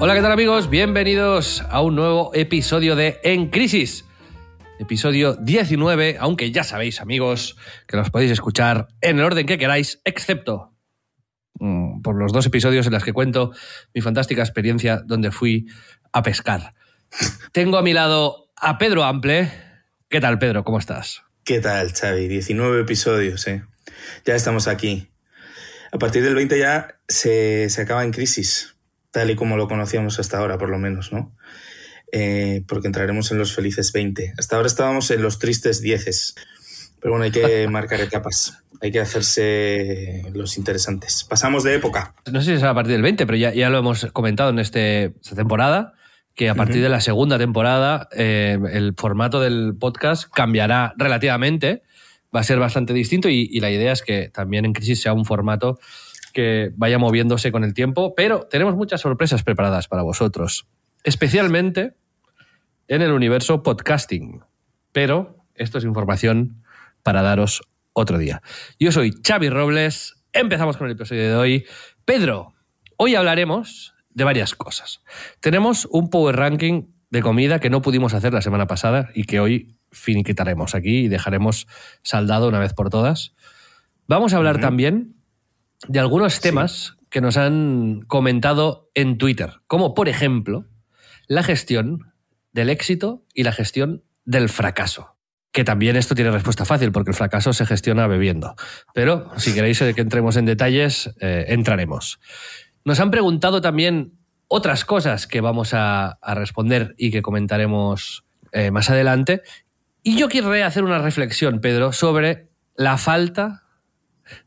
Hola, ¿qué tal amigos? Bienvenidos a un nuevo episodio de En Crisis. Episodio 19, aunque ya sabéis amigos que los podéis escuchar en el orden que queráis, excepto mm, por los dos episodios en los que cuento mi fantástica experiencia donde fui a pescar. Tengo a mi lado a Pedro Ample. ¿Qué tal Pedro? ¿Cómo estás? ¿Qué tal, Xavi? 19 episodios, ¿eh? Ya estamos aquí. A partir del 20 ya se, se acaba en crisis tal y como lo conocíamos hasta ahora, por lo menos, ¿no? Eh, porque entraremos en los felices 20. Hasta ahora estábamos en los tristes 10. Pero bueno, hay que marcar etapas. Hay que hacerse los interesantes. Pasamos de época. No sé si es a partir del 20, pero ya, ya lo hemos comentado en este, esta temporada, que a partir de la segunda temporada eh, el formato del podcast cambiará relativamente. Va a ser bastante distinto y, y la idea es que también en Crisis sea un formato que vaya moviéndose con el tiempo, pero tenemos muchas sorpresas preparadas para vosotros, especialmente en el universo podcasting. Pero esto es información para daros otro día. Yo soy Xavi Robles, empezamos con el episodio de hoy. Pedro, hoy hablaremos de varias cosas. Tenemos un power ranking de comida que no pudimos hacer la semana pasada y que hoy finiquitaremos aquí y dejaremos saldado una vez por todas. Vamos a hablar también de algunos temas que nos han comentado en Twitter, como por ejemplo la gestión del éxito y la gestión del fracaso. Que también esto tiene respuesta fácil, porque el fracaso se gestiona bebiendo. Pero si queréis que entremos en detalles, eh, entraremos. Nos han preguntado también otras cosas que vamos a, a responder y que comentaremos eh, más adelante. Y yo quiero hacer una reflexión, Pedro, sobre la falta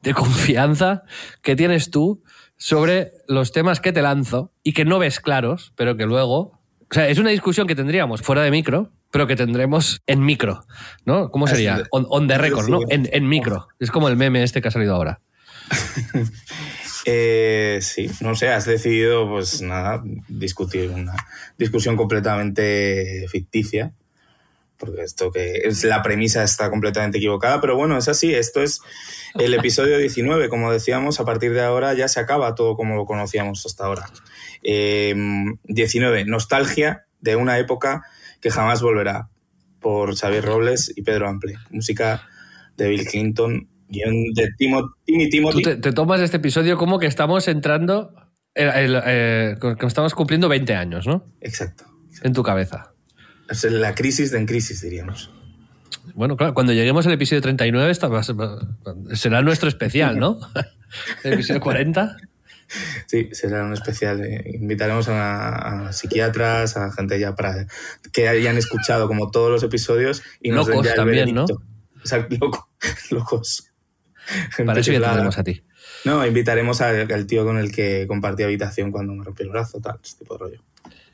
de confianza que tienes tú sobre los temas que te lanzo y que no ves claros, pero que luego... O sea, es una discusión que tendríamos fuera de micro, pero que tendremos en micro, ¿no? ¿Cómo sería? On, the record, ¿no? En, en, micro. Es como el meme este que ha salido ahora. eh, sí, no sé, has decidido, pues nada, discutir una discusión completamente ficticia porque esto que es la premisa está completamente equivocada, pero bueno, es así, esto es el episodio 19, como decíamos, a partir de ahora ya se acaba todo como lo conocíamos hasta ahora. 19, nostalgia de una época que jamás volverá, por Xavier Robles y Pedro Ample, música de Bill Clinton, guion de Timmy Timothy. Tú te, tomas este episodio como que estamos entrando, eh, que estamos cumpliendo 20 años, ¿no? Exacto. En tu cabeza. Es la crisis de en crisis, diríamos. Bueno, claro, cuando lleguemos al episodio 39 será nuestro especial, ¿no? el episodio 40. Sí, será un especial. Eh, invitaremos a, psiquiatras, a gente ya para que hayan escuchado como todos los episodios y nos locos también, ¿no? O sea, locos. para eso ya tenemos a ti. No, invitaremos al, tío con el que compartí habitación cuando me rompió el brazo, tal, ese tipo de rollo.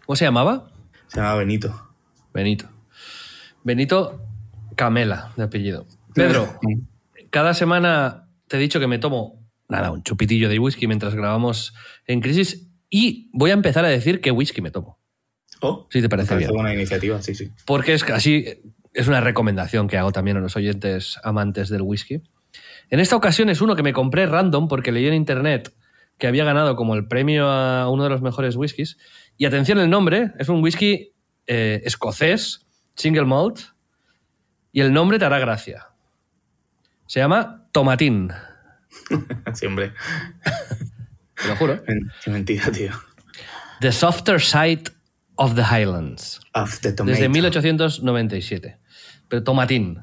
¿Cómo se llamaba? Se llamaba Benito. Benito. Benito Camela, de apellido. Pedro, cada semana te he dicho que me tomo, nada, un chupitillo de whisky mientras grabamos en Crisis y voy a empezar a decir qué whisky me tomo. Oh, si te parece, parece bien. buena iniciativa, sí, sí. Porque es así, es una recomendación que hago también a los oyentes amantes del whisky. En esta ocasión es uno que me compré random porque leí en internet que había ganado como el premio a uno de los mejores whiskies. Y atención el nombre, es un whisky eh, escocés, single malt, y el nombre te hará gracia. Se llama Tomatín. sí, hombre. Te lo juro. Qué mentira, tío. The Softer Side of the Highlands. Of the Desde tomato. 1897. Pero Tomatín.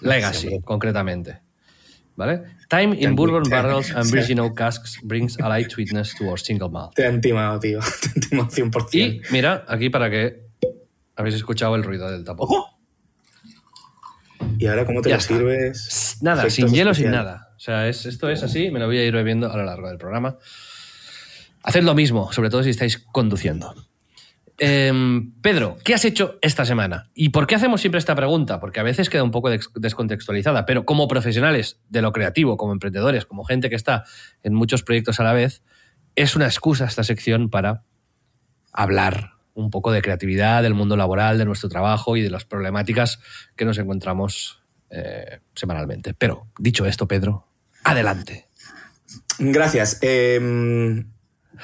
Legacy, hombre. concretamente. ¿Vale? Time in bourbon barrels and virgin oak casks brings a light sweetness to our single malt. Te han timado, tío. Te han timado 100%. Y mira, aquí para que habéis escuchado el ruido del tapón. ¡Ojo! ¿Y ahora cómo te Ya lo está. sirves? Nada, sin hielo, sin nada. O sea, es, esto es así, me lo voy a ir bebiendo a lo largo del programa. Haced lo mismo, sobre todo si estáis conduciendo. Em, Pedro, ¿qué has hecho esta semana? ¿Y por qué hacemos siempre esta pregunta? Porque a veces queda un poco des- descontextualizada, pero como profesionales de lo creativo, como emprendedores, como gente que está en muchos proyectos a la vez, es una excusa esta sección para hablar un poco de creatividad, del mundo laboral, de nuestro trabajo y de las problemáticas que nos encontramos eh, semanalmente. Pero, dicho esto, Pedro, adelante. Gracias. Em,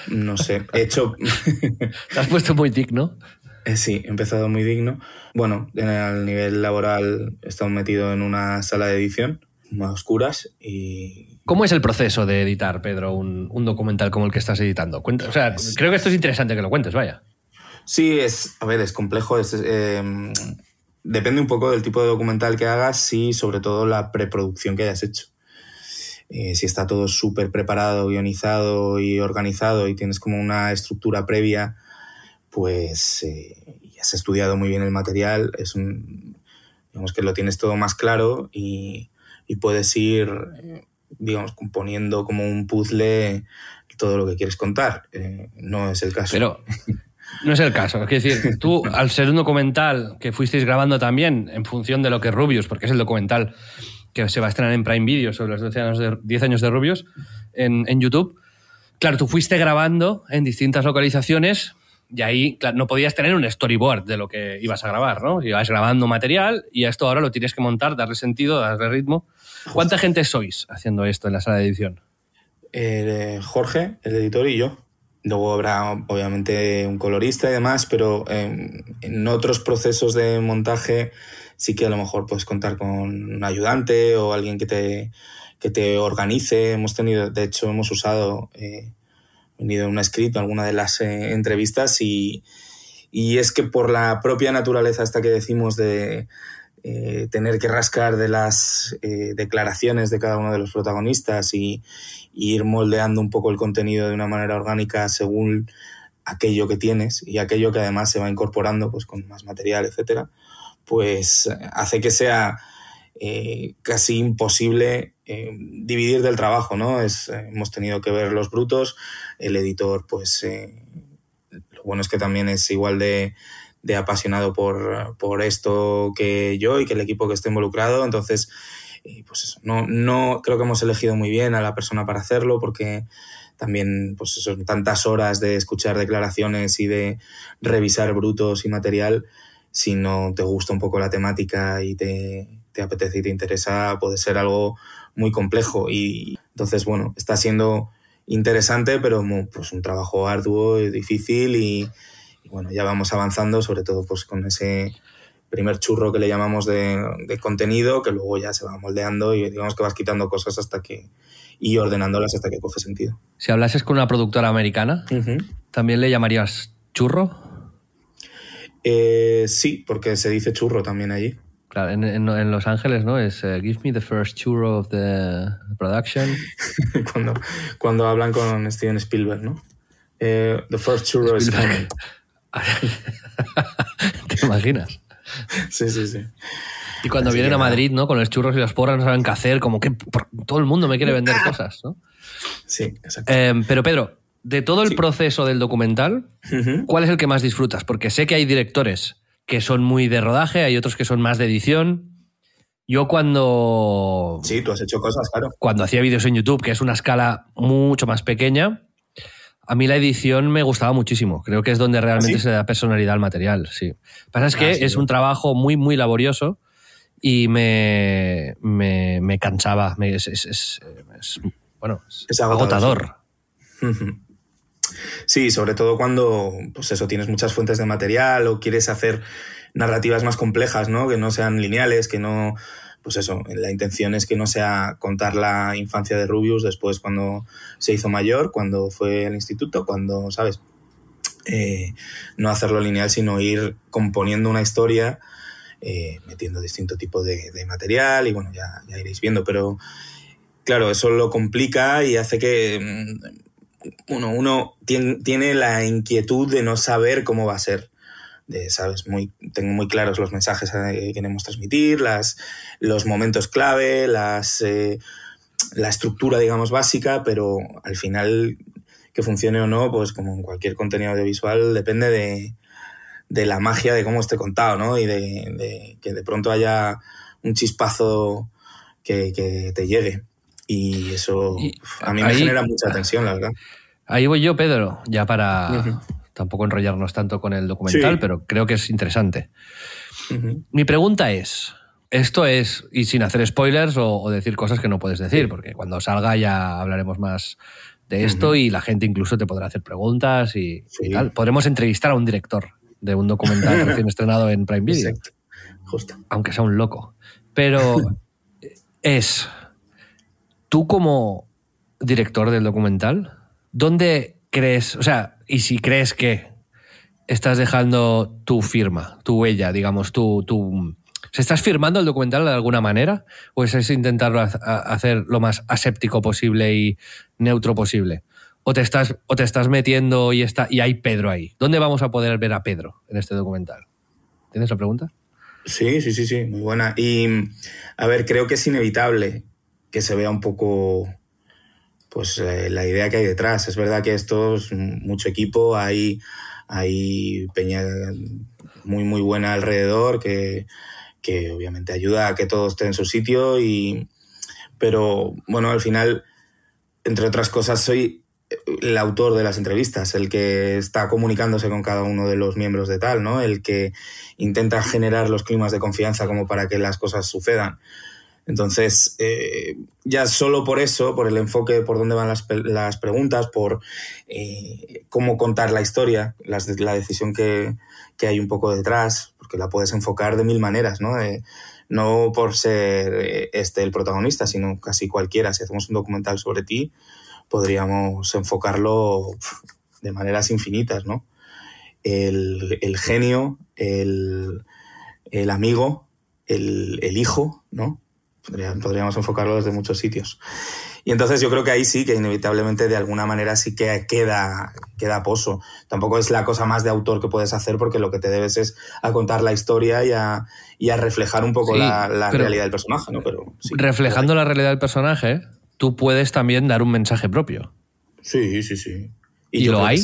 no sé, he hecho... Te has puesto muy digno. Eh, sí, he empezado muy digno. Bueno, en el nivel laboral he estado metido en una sala de edición, a oscuras, y ¿Cómo es el proceso de editar, Pedro, un, un documental como el que estás editando? Cuenta- o sea, creo que esto es interesante que lo cuentes, vaya. Sí, es, a ver, es complejo. es, eh, depende un poco del tipo de documental que hagas y sobre todo la preproducción que hayas hecho. Eh, si está todo súper preparado, guionizado y organizado y tienes como una estructura previa, pues eh, has estudiado muy bien el material, es un, digamos que lo tienes todo más claro y, y puedes ir, eh, digamos, componiendo como un puzzle todo lo que quieres contar. No es el caso. Pero no es el caso. Es decir, tú, al ser un documental que fuisteis grabando también en función de lo que Rubius, porque es el documental que se va a estrenar en Prime Video sobre los 12 años de, 10 años de Rubius en, en YouTube, claro, tú fuiste grabando en distintas localizaciones y ahí claro, no podías tener un storyboard de lo que ibas a grabar, ¿no? Ibas grabando material y a esto ahora lo tienes que montar, darle sentido, darle ritmo. ¿Cuánta gente sois haciendo esto en la sala de edición? Eh, Jorge, el editor, y yo. Luego habrá, obviamente, un colorista y demás, pero eh, en otros procesos de montaje sí que a lo mejor puedes contar con un ayudante o alguien que te, que te organice. Hemos tenido, de hecho, hemos usado, eh, venido un en alguna de las eh, entrevistas y, y es que por la propia naturaleza esta que decimos de eh, tener que rascar de las eh, declaraciones de cada uno de los protagonistas y ir moldeando un poco el contenido de una manera orgánica según aquello que tienes y aquello que además se va incorporando pues con más material, etcétera, pues hace que sea eh, casi imposible eh, dividir del trabajo, ¿no? Es, eh, hemos tenido que ver los brutos, el editor, pues lo bueno es que también es igual de, de apasionado por, por, esto que yo y que el equipo que esté involucrado, entonces, eh, pues eso, no, no creo que hemos elegido muy bien a la persona para hacerlo porque también, pues eso, tantas horas de escuchar declaraciones y de revisar brutos y material, si no te gusta un poco la temática y te, te apetece y te interesa, puede ser algo muy complejo. Y entonces, bueno, está siendo interesante, pero pues un trabajo arduo y difícil y, y, bueno, ya vamos avanzando, sobre todo pues con ese primer churro que le llamamos de, de, contenido, que luego ya se va moldeando y digamos que vas quitando cosas hasta que y ordenándolas hasta que coge sentido. Si hablases con una productora americana, uh -huh. ¿también le llamarías churro? Eh, sí, porque se dice churro también allí. Claro, en, en, en Los Ángeles, ¿no? Es uh, give me the first churro of the production. cuando, cuando hablan con Steven Spielberg, ¿no? Eh, the first churro Spielberg. is coming. ¿Te imaginas? Sí, sí, sí. Y cuando Así vienen a Madrid, ¿no? Con los churros y las porras no saben qué hacer, como que todo el mundo me quiere vender cosas, ¿no? Sí, exacto. Eh, pero Pedro, de todo el sí. proceso del documental, uh -huh. ¿cuál es el que más disfrutas? Porque sé que hay directores que son muy de rodaje, hay otros que son más de edición. Yo cuando... Sí, tú has hecho cosas, claro. Cuando hacía vídeos en YouTube, que es una escala mucho más pequeña, a mí la edición me gustaba muchísimo. Creo que es donde realmente ¿Sí? se da personalidad al material, sí. Pasa es que ah, sí, es un trabajo muy, muy laborioso y me, me, me cansaba. Me, es, es, es, es, bueno, es, agotador. agotador. Sí, sobre todo cuando, pues eso, tienes muchas fuentes de material o quieres hacer narrativas más complejas, ¿no? Que no sean lineales, que no, pues eso, la intención es que no sea contar la infancia de Rubius después cuando se hizo mayor, cuando fue al instituto, cuando, ¿sabes? eh, no hacerlo lineal, sino ir componiendo una historia, eh, metiendo distinto tipo de, material y bueno, ya, iréis viendo, pero claro, eso lo complica y hace que mm, uno, uno tiene la inquietud de no saber cómo va a ser. De, ¿sabes? Muy, tengo muy claros los mensajes que queremos transmitir, las, los momentos clave, las, eh, la estructura, digamos, básica, pero al final que funcione o no, pues como en cualquier contenido audiovisual, depende de, de la magia de cómo esté contado, ¿no? Y de, que de pronto haya un chispazo que, te llegue. Y eso a mí me genera mucha tensión, la verdad. Ahí voy yo, Pedro, ya para tampoco enrollarnos tanto con el documental, pero creo que es interesante. Mi pregunta es, esto es, y sin hacer spoilers o, decir cosas que no puedes decir, porque cuando salga ya hablaremos más de esto y la gente incluso te podrá hacer preguntas y, tal. Podremos entrevistar a un director de un documental recién estrenado en Prime Video. Justo. Aunque sea un loco. Pero es, tú como director del documental, ¿dónde crees, o sea, y si crees que estás dejando tu firma, tu huella, digamos, tu, tu ¿Se estás firmando el documental de alguna manera? ¿O es intentarlo hacer lo más aséptico posible y neutro posible? ¿O te estás, o te estás metiendo y, está, y hay Pedro ahí? ¿Dónde vamos a poder ver a Pedro en este documental? ¿Tienes la pregunta? Sí, sí, sí, sí, muy buena. Y, a ver, creo que es inevitable que se vea un poco pues eh, la idea que hay detrás. Es verdad que esto es mucho equipo, hay, hay peña muy, muy buena alrededor que que obviamente ayuda a que todo esté en su sitio y pero bueno al final entre otras cosas soy el autor de las entrevistas, el que está comunicándose con cada uno de los miembros de tal, ¿no? El que intenta generar los climas de confianza como para que las cosas sucedan. Entonces, eh, ya solo por eso, por el enfoque, por dónde van las, las preguntas, por eh, cómo contar la historia, la decisión que, que hay un poco detrás, porque la puedes enfocar de mil maneras, ¿no? no por ser eh, este el protagonista, sino casi cualquiera. Si hacemos un documental sobre ti, podríamos enfocarlo de maneras infinitas, ¿no? El, genio, el, amigo, el, el, hijo, ¿no? Podríamos enfocarlo desde muchos sitios. Y entonces yo creo que ahí sí que inevitablemente de alguna manera sí que queda, queda pozo. Tampoco es la cosa más de autor que puedes hacer porque lo que te debes es a contar la historia y a, y a reflejar un poco la, realidad del personaje. ¿no? Pero, reflejando la realidad del personaje, tú puedes también dar un mensaje propio. Sí, sí, sí. ¿Y, lo hay?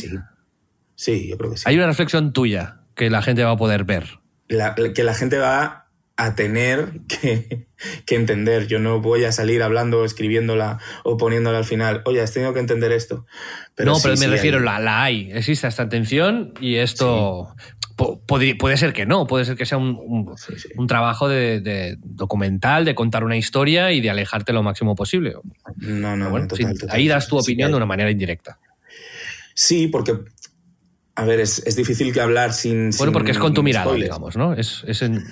Sí. yo creo que sí. Hay una reflexión tuya que la gente va a poder ver. que la gente va a tener que, entender. Yo no voy a salir hablando, escribiéndola o poniéndola al final. Oye, has tenido que entender esto. no, pero me refiero, La, la, hay. Existe esta atención y esto puede, ser que no. Puede ser que sea un, un, trabajo de, documental, de contar una historia y de alejarte lo máximo posible. No, no, bueno, Ahí das tu opinión de una manera indirecta. Sí, porque a ver, es, difícil que hablar sin. Bueno, porque es con tu mirada, digamos, ¿no? Es,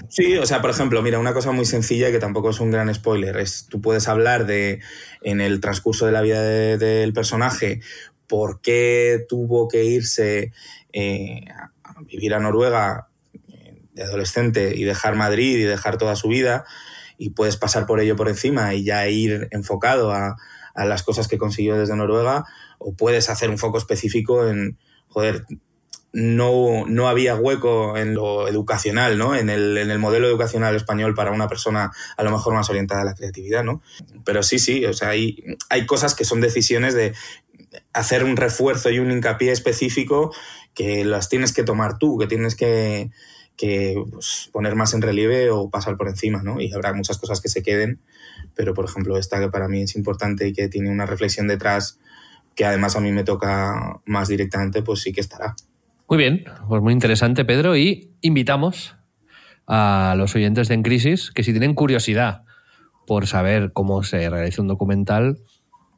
Sí, o sea, por ejemplo, mira, una cosa muy sencilla que tampoco es un gran spoiler. Es tú puedes hablar de en el transcurso de la vida del personaje por qué tuvo que irse eh, a vivir a Noruega eh, de adolescente y dejar Madrid y dejar toda su vida. Y puedes pasar por ello por encima y ya ir enfocado a, a las cosas que consiguió desde Noruega. O puedes hacer un foco específico en joder, no, no había hueco en lo educacional, ¿no? En el, en el, modelo educacional español para una persona a lo mejor más orientada a la creatividad, ¿no? Pero sí, sí, o sea, hay, hay cosas que son decisiones de hacer un refuerzo y un hincapié específico que las tienes que tomar tú, que tienes que, que pues, poner más en relieve o pasar por encima, ¿no? Y habrá muchas cosas que se queden, pero por ejemplo esta que para mí es importante y que tiene una reflexión detrás que además a mí me toca más directamente, pues sí que estará. Muy bien, pues muy interesante, Pedro, y invitamos a los oyentes de En Crisis que si tienen curiosidad por saber cómo se realiza un documental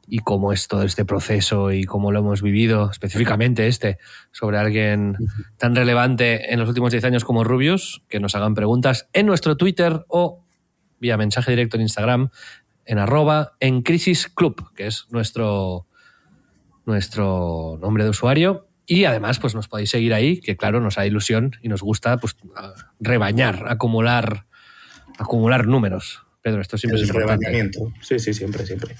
y cómo es todo este proceso y cómo lo hemos vivido, específicamente este, sobre alguien tan relevante en los últimos 10 años como Rubius, que nos hagan preguntas en nuestro Twitter o vía mensaje directo en Instagram en arroba en Crisis Club, que es nuestro, nuestro nombre de usuario Y además, pues nos podéis seguir ahí, que claro, nos da ilusión y nos gusta pues, rebañar, acumular, acumular números. Pedro, esto siempre El es importante. rebañamiento. Sí, sí, siempre, siempre.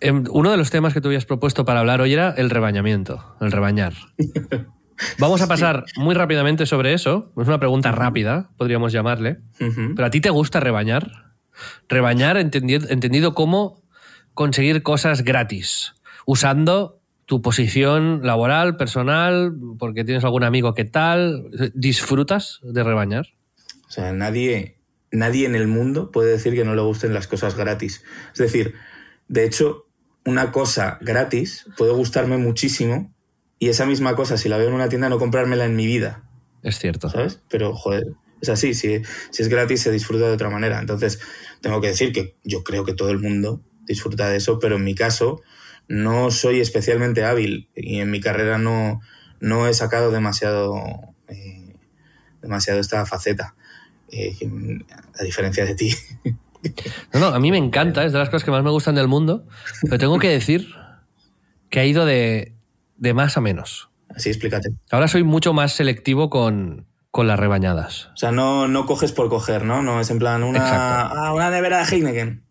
Em, Uno de los temas que tú habías propuesto para hablar hoy era el rebañamiento, el rebañar. Vamos a pasar muy rápidamente sobre eso. Es una pregunta rápida, podríamos llamarle. ¿Pero a ti te gusta rebañar? Rebañar entendido, entendido como conseguir cosas gratis, usando tu posición laboral, personal, porque tienes algún amigo que tal. ¿Disfrutas de rebañar? O sea, nadie, nadie en el mundo puede decir que no le gusten las cosas gratis. Es decir, de hecho, una cosa gratis puede gustarme muchísimo y esa misma cosa, si la veo en una tienda, no comprármela en mi vida, Es cierto. ¿sabes? Pero, joder, es así. Si, si es gratis, se disfruta de otra manera. Entonces, tengo que decir que yo creo que todo el mundo disfruta de eso, pero en mi caso no soy especialmente hábil y en mi carrera no, no he sacado demasiado, eh, demasiado esta faceta, eh, a diferencia de ti. No, no, a mí me encanta, es de las cosas que más me gustan del mundo, pero tengo que decir que ha ido de, de más a menos. Así explícate. Ahora soy mucho más selectivo con, con las rebañadas. O sea, no, no coges por coger, ¿no? No es en plan una, ah, una nevera de Heineken.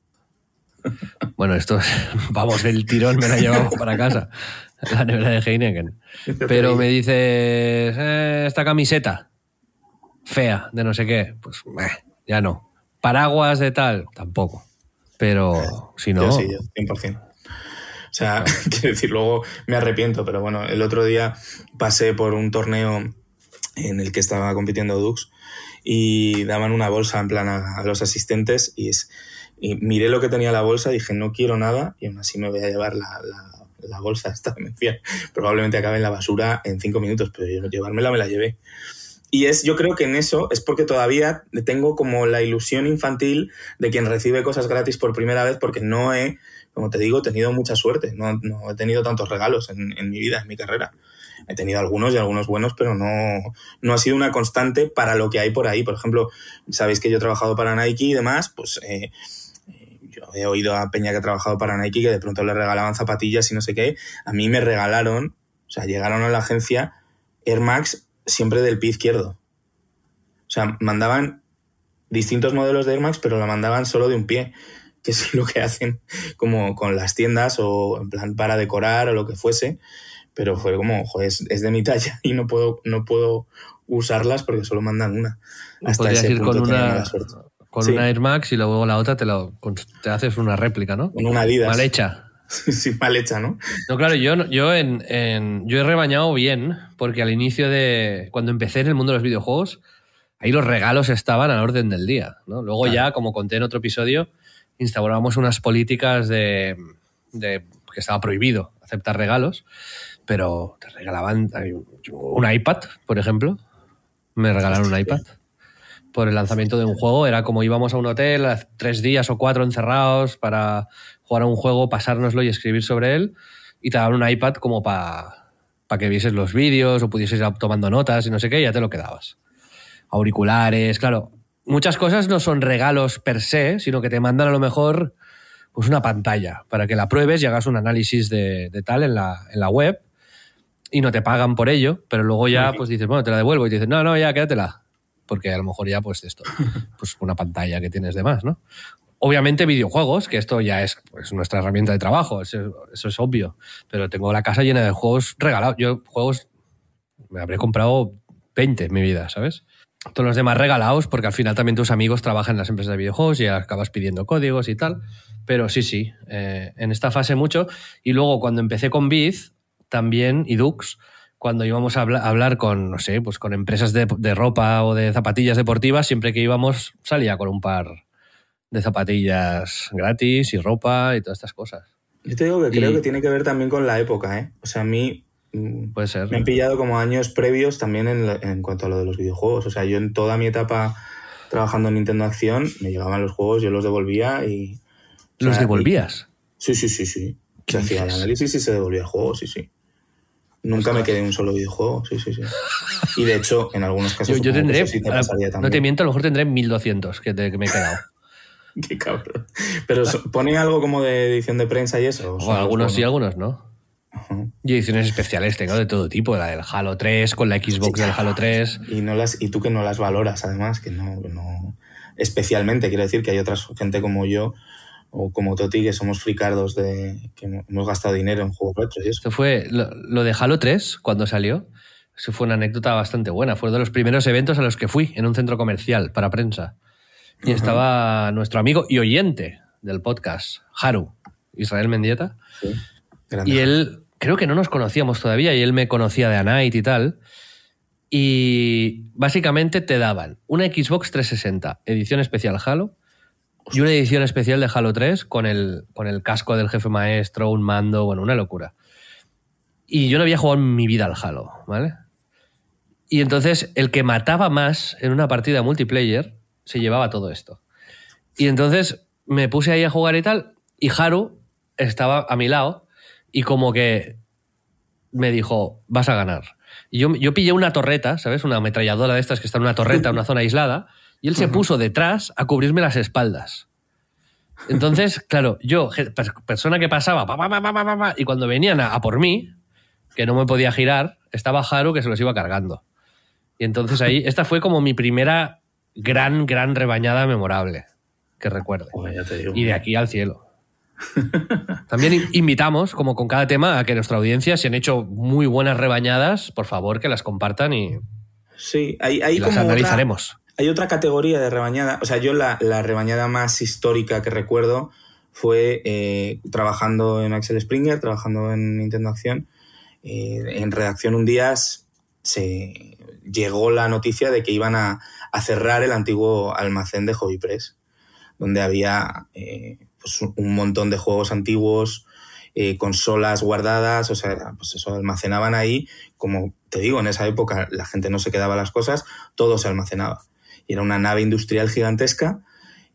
Bueno, esto es, vamos, del tirón me la he llevado para casa, la nevera de Heineken. Pero me dices, eh, esta camiseta, fea, de no sé qué, pues eh, ya no. Paraguas de tal, tampoco. Pero si no, Yo sí, yo, 100%. O sea, quiero decir, luego me arrepiento, pero bueno, el otro día pasé por un torneo en el que estaba compitiendo Dux y daban una bolsa en plan a, a los asistentes y, es, y miré lo que tenía la bolsa, dije no quiero nada y aún así me voy a llevar la, la, la bolsa esta demencial. Probablemente acabe en la basura en cinco minutos, pero llevármela me la llevé. Y es, yo creo que en eso es porque todavía tengo como la ilusión infantil de quien recibe cosas gratis por primera vez, porque no he, como te digo, tenido mucha suerte. No, no he tenido tantos regalos en, en mi vida, en mi carrera. He tenido algunos y algunos buenos, pero no, no ha sido una constante para lo que hay por ahí. Por ejemplo, sabéis que yo he trabajado para Nike y demás, pues eh, yo he oído a Peña que ha trabajado para Nike que de pronto le regalaban zapatillas y no sé qué. A mí me regalaron, o sea, llegaron a la agencia Air Max siempre del pie izquierdo. O sea, mandaban distintos modelos de Air Max, pero la mandaban solo de un pie, que es lo que hacen como con las tiendas o en plan para decorar o lo que fuese. Pero fue como, joder, es, es de mi talla y no puedo, no puedo usarlas porque solo mandan una. Hasta podrías ese ir con punto una, suerte. Con Sí. una Air Max y luego la otra te, lo, te haces una réplica, ¿no? Con una Adidas. Mal hecha. sí, mal hecha, ¿no? No, claro, yo, no- yo, en, en- yo he rebañado bien, porque al inicio de. Cuando empecé en el mundo de los videojuegos, ahí los regalos estaban al orden del día. ¿no? Luego ya, como conté en otro episodio, instaurábamos unas políticas de, de que estaba prohibido aceptar regalos, pero te regalaban un iPad, por ejemplo. Me regalaron un iPad por el lanzamiento de un juego. Era como íbamos a un hotel, tres días o cuatro encerrados para jugar a un juego, pasárnoslo y escribir sobre él. Y te daban un iPad como para que vieses los vídeos o pudieses ir tomando notas y no sé qué, y ya te lo quedabas. Auriculares, claro. Muchas cosas no son regalos per se, sino que te mandan a lo mejor pues una pantalla para que la pruebes y hagas un análisis de, de tal en la, en la web y no te pagan por ello, pero luego ya pues dices, bueno, te la devuelvo y te dicen, no, no, ya quédatela. Porque a lo mejor ya pues esto, pues una pantalla que tienes de más, ¿no? Obviamente videojuegos, que esto ya es pues, nuestra herramienta de trabajo, eso, es obvio, pero tengo la casa llena de juegos regalados. Yo juegos me habré comprado 20 en mi vida, ¿sabes? Todos los demás regalados, porque al final también tus amigos trabajan en las empresas de videojuegos y acabas pidiendo códigos y tal. Pero sí, sí, eh, en esta fase mucho. Y luego cuando empecé con Biz, también, y Dux, cuando íbamos a habla- a hablar con, no sé, pues con empresas de, de ropa o de zapatillas deportivas, siempre que íbamos salía con un par de zapatillas gratis y ropa y todas estas cosas. Yo te digo que creo que tiene que ver también con la época, ¿eh? O sea, a mí mm, Puede ser. me han pillado como años previos también en, lo- en cuanto a lo de los videojuegos. O sea, yo en toda mi etapa trabajando en Nintendo Acción me llegaban los juegos, yo los devolvía y... o ¿Los sea, devolvías? y- sí, sí, sí, sí. ¿Qué Se hacía el análisis y se devolvía el juego, sí, sí. Nunca me quedé en un solo videojuego, sí, sí, sí. Y de hecho, en algunos casos... Yo, yo tendré, sí te no te miento, a lo mejor tendré 1200 que, te- que me he quedado. Qué cabrón. Pero pone algo como de edición de prensa y eso. O algunos sí, algunos no. Y ediciones especiales tengo de todo tipo, la del Halo 3, con la Xbox del Halo 3. Y, no las, y tú que no las valoras, además, que no, no. Especialmente, quiero decir que hay otra gente como yo o como Toti que somos fricardos de que hemos gastado dinero en juegos retros y eso. Esto fue lo, lo, de Halo 3 cuando salió. Eso fue una anécdota bastante buena. Fue uno de los primeros eventos a los que fui en un centro comercial para prensa. Y uh -huh. estaba nuestro amigo y oyente del podcast, Haru, Israel Mendieta. Sí. Y él, creo que no nos conocíamos todavía, y él me conocía de A Night y tal. Y básicamente te daban una Xbox 360, edición especial Halo, y una edición especial de Halo 3 con el, con el casco del jefe maestro, un mando, bueno, una locura. Y yo no había jugado en mi vida al Halo, ¿vale? Y entonces el que mataba más en una partida multiplayer se llevaba todo esto. Y entonces me puse ahí a jugar y tal, y Haru estaba a mi lado y como que me dijo, vas a ganar. Y yo, yo pillé una torreta, ¿sabes? Una ametralladora de estas que está en una torreta, en una zona aislada, y él se puso detrás a cubrirme las espaldas. Entonces, claro, yo, persona que pasaba, pa, pa, pa, y cuando venían a, a, por mí, que no me podía girar, estaba Haru que se los iba cargando. Y entonces ahí, esta fue como mi primera gran, gran rebañada memorable que recuerde. y de aquí al cielo. También invitamos, como con cada tema, a que nuestra audiencia, si han hecho muy buenas rebañadas, por favor que las compartan y, sí, hay, hay y las como analizaremos. Otra, hay otra categoría de rebañada. O sea, yo la, rebañada más histórica que recuerdo fue eh, trabajando en Axel Springer, trabajando en Nintendo Acción. Eh, en redacción un día se llegó la noticia de que iban a, cerrar el antiguo almacén de Hobby Press, donde había eh, pues un montón de juegos antiguos, consolas guardadas, o sea, pues eso almacenaban ahí, como te digo, en esa época la gente no se quedaba las cosas, todo se almacenaba. Era una nave industrial gigantesca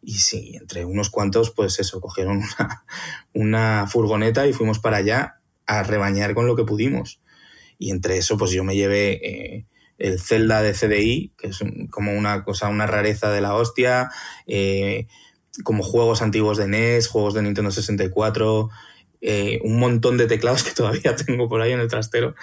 y sí, entre unos cuantos, pues eso, cogieron una, una furgoneta y fuimos para allá a rebañar con lo que pudimos. Y entre eso, pues yo me llevé eh, el Zelda de CDI, que es como una cosa, una rareza de la hostia, eh, como juegos antiguos de NES, juegos de Nintendo 64, eh, un montón de teclados que todavía tengo por ahí en el trastero,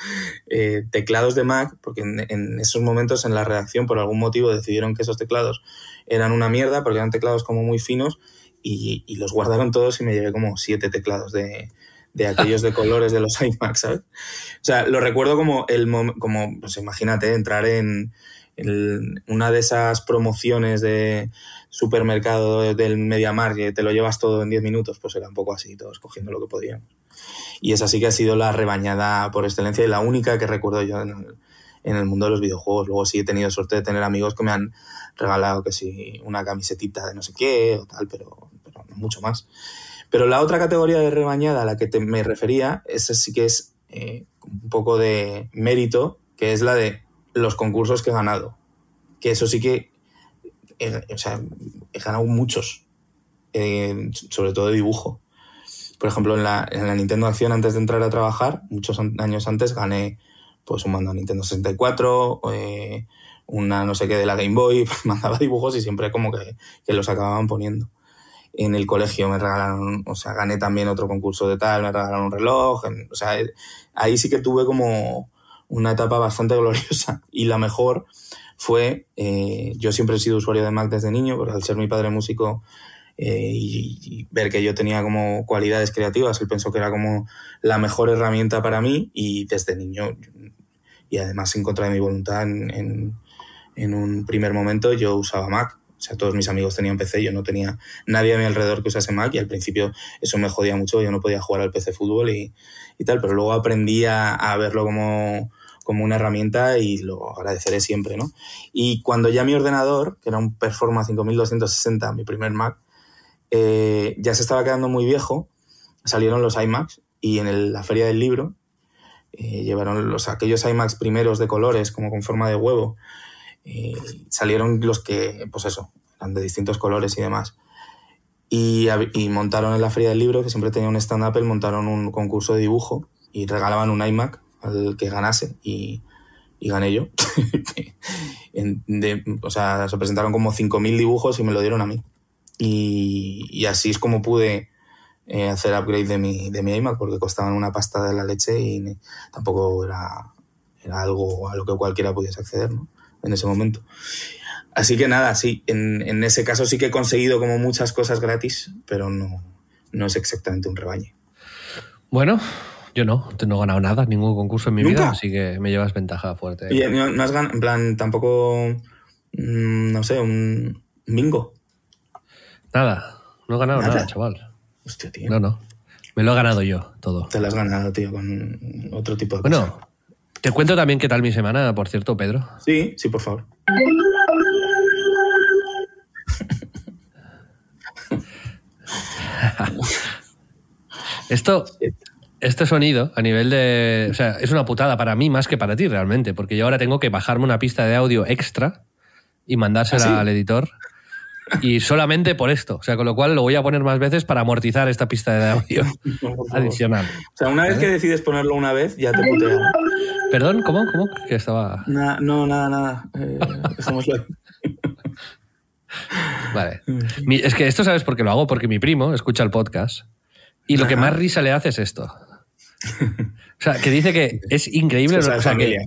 eh, teclados de Mac, porque en, en, esos momentos en la redacción por algún motivo decidieron que esos teclados eran una mierda, porque eran teclados como muy finos, y, y los guardaron todos y me llevé como siete teclados de, de aquellos de colores de los iMac, ¿sabes? O sea, lo recuerdo como, el como pues imagínate, entrar en, en una de esas promociones de supermercado del MediaMarkt que te lo llevas todo en 10 minutos, pues era un poco así, todos cogiendo lo que podíamos. Y esa sí que ha sido la rebañada por excelencia y la única que recuerdo yo en el, mundo de los videojuegos. Luego sí he tenido suerte de tener amigos que me han regalado que sí, una camisetita de no sé qué o tal, pero, pero mucho más. Pero la otra categoría de rebañada a la que te, me refería, esa sí que es eh, un poco de mérito, que es la de los concursos que he ganado. Que eso sí que he, o sea, he ganado muchos, eh, sobre todo de dibujo. Por ejemplo, en la, en la, Nintendo Acción, antes de entrar a trabajar, muchos años antes, gané pues un mando a Nintendo 64, eh, una no sé qué de la Game Boy, mandaba dibujos y siempre como que, que los acababan poniendo en el colegio me regalaron, o sea, gané también otro concurso de tal, me regalaron un reloj, o sea, ahí sí que tuve como una etapa bastante gloriosa y la mejor fue, eh, yo siempre he sido usuario de Mac desde niño, porque al ser mi padre músico eh, y, y, ver que yo tenía como cualidades creativas, él pensó que era como la mejor herramienta para mí y desde niño, y además en contra de mi voluntad, en, en, en un primer momento yo usaba Mac. O sea, todos mis amigos tenían PC, yo no tenía nadie a mi alrededor que usase Mac y al principio eso me jodía mucho, yo no podía jugar al PC fútbol y, y tal, pero luego aprendí a, a, verlo como, como una herramienta y lo agradeceré siempre, ¿no? Y cuando ya mi ordenador, que era un Performance 5260, mi primer Mac, eh, ya se estaba quedando muy viejo, salieron los iMacs y en la feria del libro eh, llevaron los, aquellos iMacs primeros de colores como con forma de huevo eh, salieron los que, pues eso, eran de distintos colores y demás. Y, y, montaron en la Feria del Libro, que siempre tenía un stand-up, montaron un concurso de dibujo y regalaban un iMac al que ganase y, gané yo. o sea, se presentaron como 5.000 dibujos y me lo dieron a mí. Y, y, así es como pude eh, hacer upgrade de mi, de mi iMac porque costaban una pasta de la leche y tampoco era, era algo a lo que cualquiera pudiese acceder ¿no? en ese momento. Así que nada, sí, en, en, ese caso sí que he conseguido como muchas cosas gratis, pero no, no es exactamente un rebaño. Bueno, yo no, no he ganado nada, ningún concurso en mi vida, así que me llevas ventaja fuerte. Y no, has ganado, en plan, tampoco, mm, no sé, un bingo. Nada, no he ganado nada, chaval. Hostia, tío. No, no. Me lo he ganado yo, todo. Te lo has ganado, tío, con otro tipo de bueno, te cuento también qué tal mi semana, por cierto, Pedro. Sí, sí, por favor. Esto, este sonido a nivel de... O sea, es una putada para mí más que para ti realmente, porque yo ahora tengo que bajarme una pista de audio extra y mandársela ¿Ah, al editor. Y solamente por esto. O sea, con lo cual lo voy a poner más veces para amortizar esta pista de audio adicional. O sea, una vez que decides ponerlo una vez, ya te putea. ¿Perdón? ¿Cómo? ¿Cómo? Que estaba. no, nada, nada. Eh, Vale. es que esto sabes por qué lo hago, porque mi primo escucha el podcast y lo que más risa le hace es esto. O sea, que dice que es increíble. o sea, que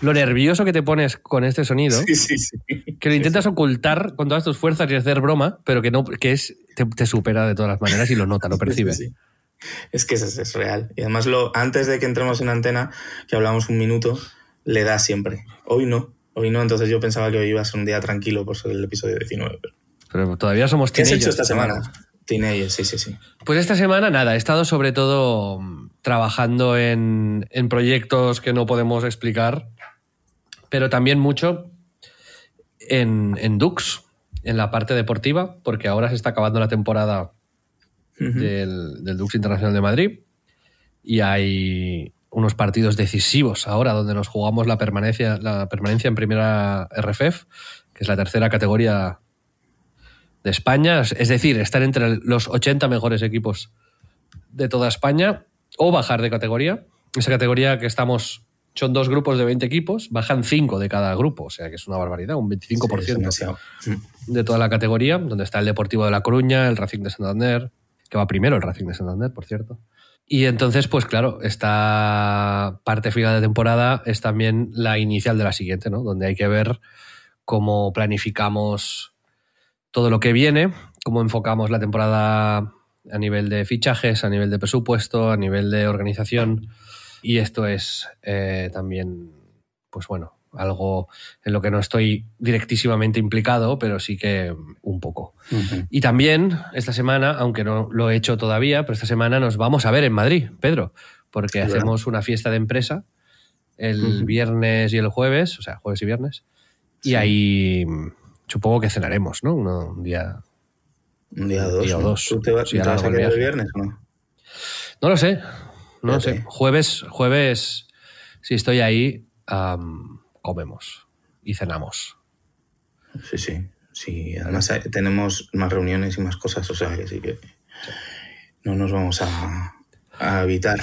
lo nervioso que te pones con este sonido, que lo intentas ocultar con todas tus fuerzas y hacer broma, pero que no, que es, te, supera de todas las maneras y lo nota, lo percibe. Es que es, es, real. Y además, lo, antes de que entremos en antena, que hablamos un minuto, le da siempre. Hoy no, hoy no, entonces yo pensaba que hoy iba a ser un día tranquilo por ser el episodio 19. Pero, todavía somos ¿Qué has hecho esta semana? Teenagers, sí, sí, sí. Pues esta semana nada, he estado sobre todo trabajando en, en proyectos que no podemos explicar pero también mucho en, en Dux, en la parte deportiva, porque ahora se está acabando la temporada del, Dux Internacional de Madrid y hay unos partidos decisivos ahora donde nos jugamos la permanencia, la permanencia en primera RFF, que es la tercera categoría de España, es decir, estar entre los 80 mejores equipos de toda España o bajar de categoría. Esa categoría que estamos son dos grupos de 20 equipos, bajan 5 de cada grupo, o sea que es una barbaridad, un 25% de toda la categoría, donde está el Deportivo de La Coruña, el Racing de Santander, que va primero el Racing de Santander, por cierto. Y entonces, pues claro, esta parte final de temporada es también la inicial de la siguiente, ¿no? Donde hay que ver cómo planificamos todo lo que viene, cómo enfocamos la temporada a nivel de fichajes, a nivel de presupuesto, a nivel de organización. Y esto es eh, también, pues bueno, algo en lo que no estoy directísimamente implicado, pero sí que un poco. Y también esta semana, aunque no lo he hecho todavía, pero esta semana nos vamos a ver en Madrid, Pedro, porque hacemos una fiesta de empresa el viernes y el jueves, o sea, jueves y viernes, y ahí supongo que cenaremos, ¿no? un día. Un día, dos, o dos. ¿Tú te, vas, a quedar el viernes o no? No lo sé, no sé. Jueves, jueves, si estoy ahí, comemos y cenamos. Sí, sí. Sí, además tenemos más reuniones y más cosas, o sea que sí que no nos vamos a, evitar,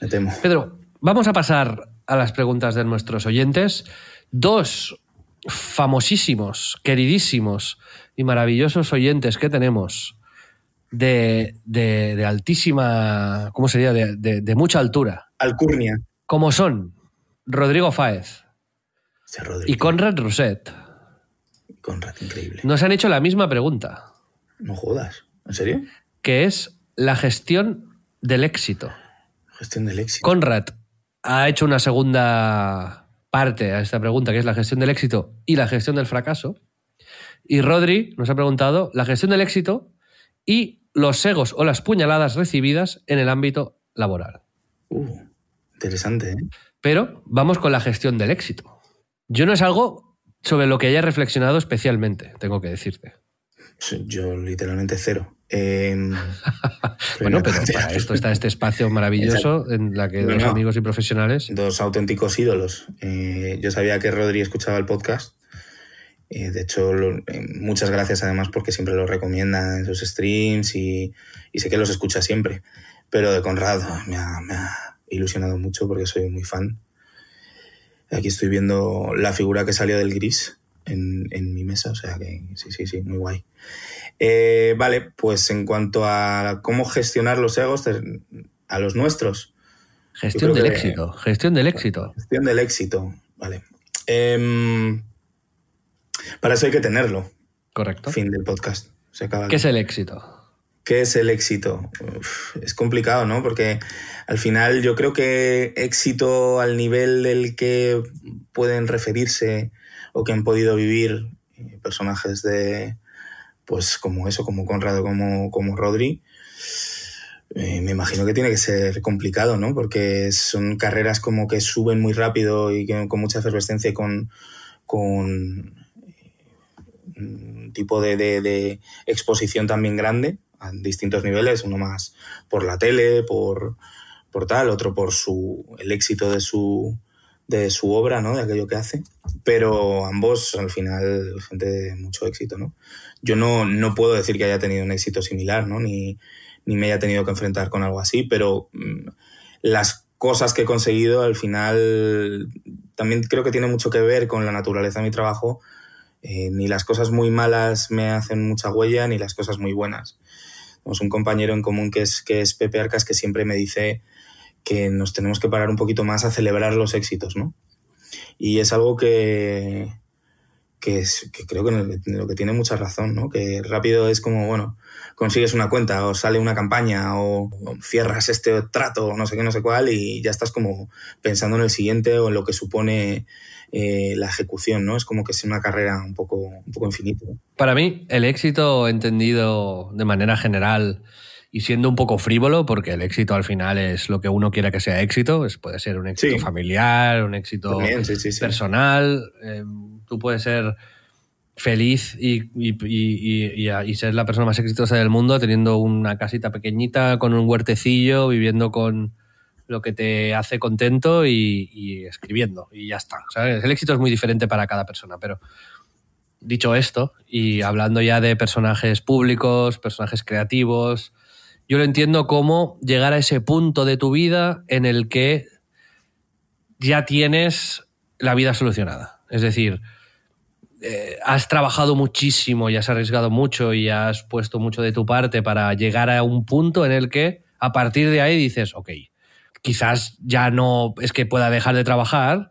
me temo. Pedro, vamos a pasar a las preguntas de nuestros oyentes. Dos famosísimos, queridísimos y maravillosos oyentes que tenemos de, de, altísima, ¿cómo sería? De, de, mucha altura. Alcurnia. Como son Rodrigo Fáez y Conrad Roset. Conrad, increíble. Nos han hecho la misma pregunta. No jodas. ¿En serio? Que es la gestión del éxito. Gestión del éxito. Conrad ha hecho una segunda parte a esta pregunta, que es la gestión del éxito y la gestión del fracaso. Y Rodri nos ha preguntado la gestión del éxito y los egos o las puñaladas recibidas en el ámbito laboral. Uh, interesante. ¿eh? Pero vamos con la gestión del éxito. Yo no es algo sobre lo que haya reflexionado especialmente, tengo que decirte. Yo literalmente cero. Em, bueno, pero para esto está este espacio maravilloso en la que dos amigos y profesionales. Dos auténticos ídolos. Eh, yo sabía que Rodri escuchaba el podcast eh, de hecho, eh, muchas gracias además porque siempre lo recomienda en sus streams y, sé que los escucha siempre. Pero de Conrad me ha, ilusionado mucho porque soy muy fan. Aquí estoy viendo la figura que salió del gris en, mi mesa, o sea que sí, sí, sí, muy guay. Eh, vale, pues en cuanto a cómo gestionar los egos a los nuestros. Gestión del éxito, gestión del éxito. Gestión del éxito, vale. Em, para eso hay que tenerlo. Correcto. Fin del podcast. ¿Qué es el éxito? ¿Qué es el éxito? es complicado, ¿no? Porque al final yo creo que éxito al nivel del que pueden referirse o que han podido vivir eh, personajes de, pues como eso, como Conrado, como, como Rodri, eh, me imagino que tiene que ser complicado, ¿no? Porque son carreras como que suben muy rápido y con mucha efervescencia y con, con un tipo de, de exposición también grande a distintos niveles, uno más por la tele, por, por tal, otro por su, el éxito de su, de su obra, ¿no? De aquello que hace. Pero ambos, al final, gente de mucho éxito, ¿no? Yo no, no puedo decir que haya tenido un éxito similar, ¿no? Ni, ni me haya tenido que enfrentar con algo así, pero mm, las cosas que he conseguido al final también creo que tiene mucho que ver con la naturaleza de mi trabajo. Eh, ni las cosas muy malas me hacen mucha huella, ni las cosas muy buenas. Tenemos un compañero en común que es, que es Pepe Arcas que siempre me dice que nos tenemos que parar un poquito más a celebrar los éxitos, ¿no? Y es algo que, que, creo que lo que tiene mucha razón, ¿no? Que rápido es como, bueno, consigues una cuenta o sale una campaña o, cierras este trato o no sé qué, no sé cuál y ya estás como pensando en el siguiente o en lo que supone eh, la ejecución, ¿no? Es como que es una carrera un poco, un poco infinita. Para mí, el éxito entendido de manera general y siendo un poco frívolo, porque el éxito al final es lo que uno quiera que sea éxito, es, puede ser un éxito familiar, un éxito personal, em, tú puedes ser feliz y, y, ser la persona más exitosa del mundo teniendo una casita pequeñita con un huertecillo, viviendo con lo que te hace contento y, escribiendo y ya está. El éxito es muy diferente para cada persona, pero dicho esto y hablando ya de personajes públicos, personajes creativos, yo lo entiendo como llegar a ese punto de tu vida en el que ya tienes la vida solucionada. Es decir, eh, has trabajado muchísimo y has arriesgado mucho y has puesto mucho de tu parte para llegar a un punto en el que a partir de ahí dices, ok, quizás ya no es que pueda dejar de trabajar,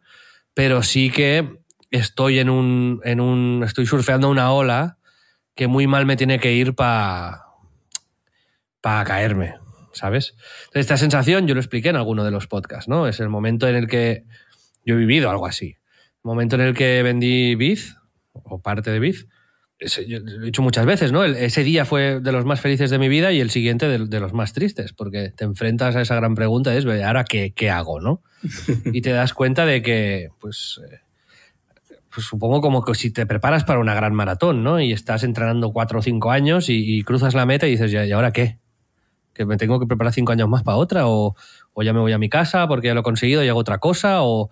pero sí que estoy en un, en un estoy surfeando una ola que muy mal me tiene que ir para caerme, ¿sabes? esta sensación yo lo expliqué en alguno de los podcasts, ¿no? Es el momento en el que yo he vivido algo así. El momento en el que vendí Biz, o parte de Biz, lo he dicho muchas veces, ¿no? ese día fue de los más felices de mi vida y el siguiente de, los más tristes, porque te enfrentas a esa gran pregunta, es, ¿ahora qué, qué hago, no? y te das cuenta de que, pues, eh, pues, supongo como que si te preparas para una gran maratón, ¿no? Y estás entrenando cuatro o cinco años y, cruzas la meta y dices, ¿y ahora qué? ¿Que me tengo que preparar cinco años más para otra? ¿O, o ya me voy a mi casa porque ya lo he conseguido y hago otra cosa? ¿O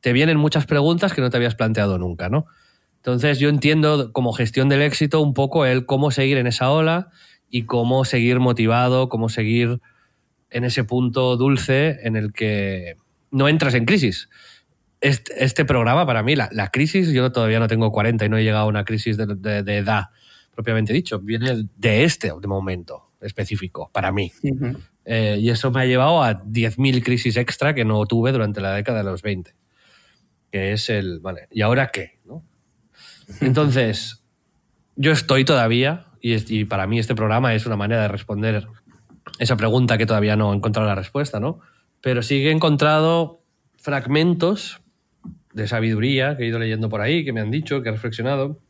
te vienen muchas preguntas que no te habías planteado nunca, ¿no? Entonces yo entiendo como gestión del éxito un poco el cómo seguir en esa ola y cómo seguir motivado, cómo seguir en ese punto dulce en el que no entras en crisis. Este, programa, para mí, la, crisis, yo todavía no tengo 40 y no he llegado a una crisis de, edad propiamente dicho, viene de este momento específico, para mí. Eh, y eso me ha llevado a 10.000 crisis extra que no tuve durante la década de los 20. Que es el, vale, ¿y ahora qué? ¿no? Entonces, yo estoy todavía, y, para mí este programa es una manera de responder esa pregunta que todavía no he encontrado la respuesta, ¿no? Pero sí que he encontrado fragmentos de sabiduría que he ido leyendo por ahí, que me han dicho, que he reflexionado,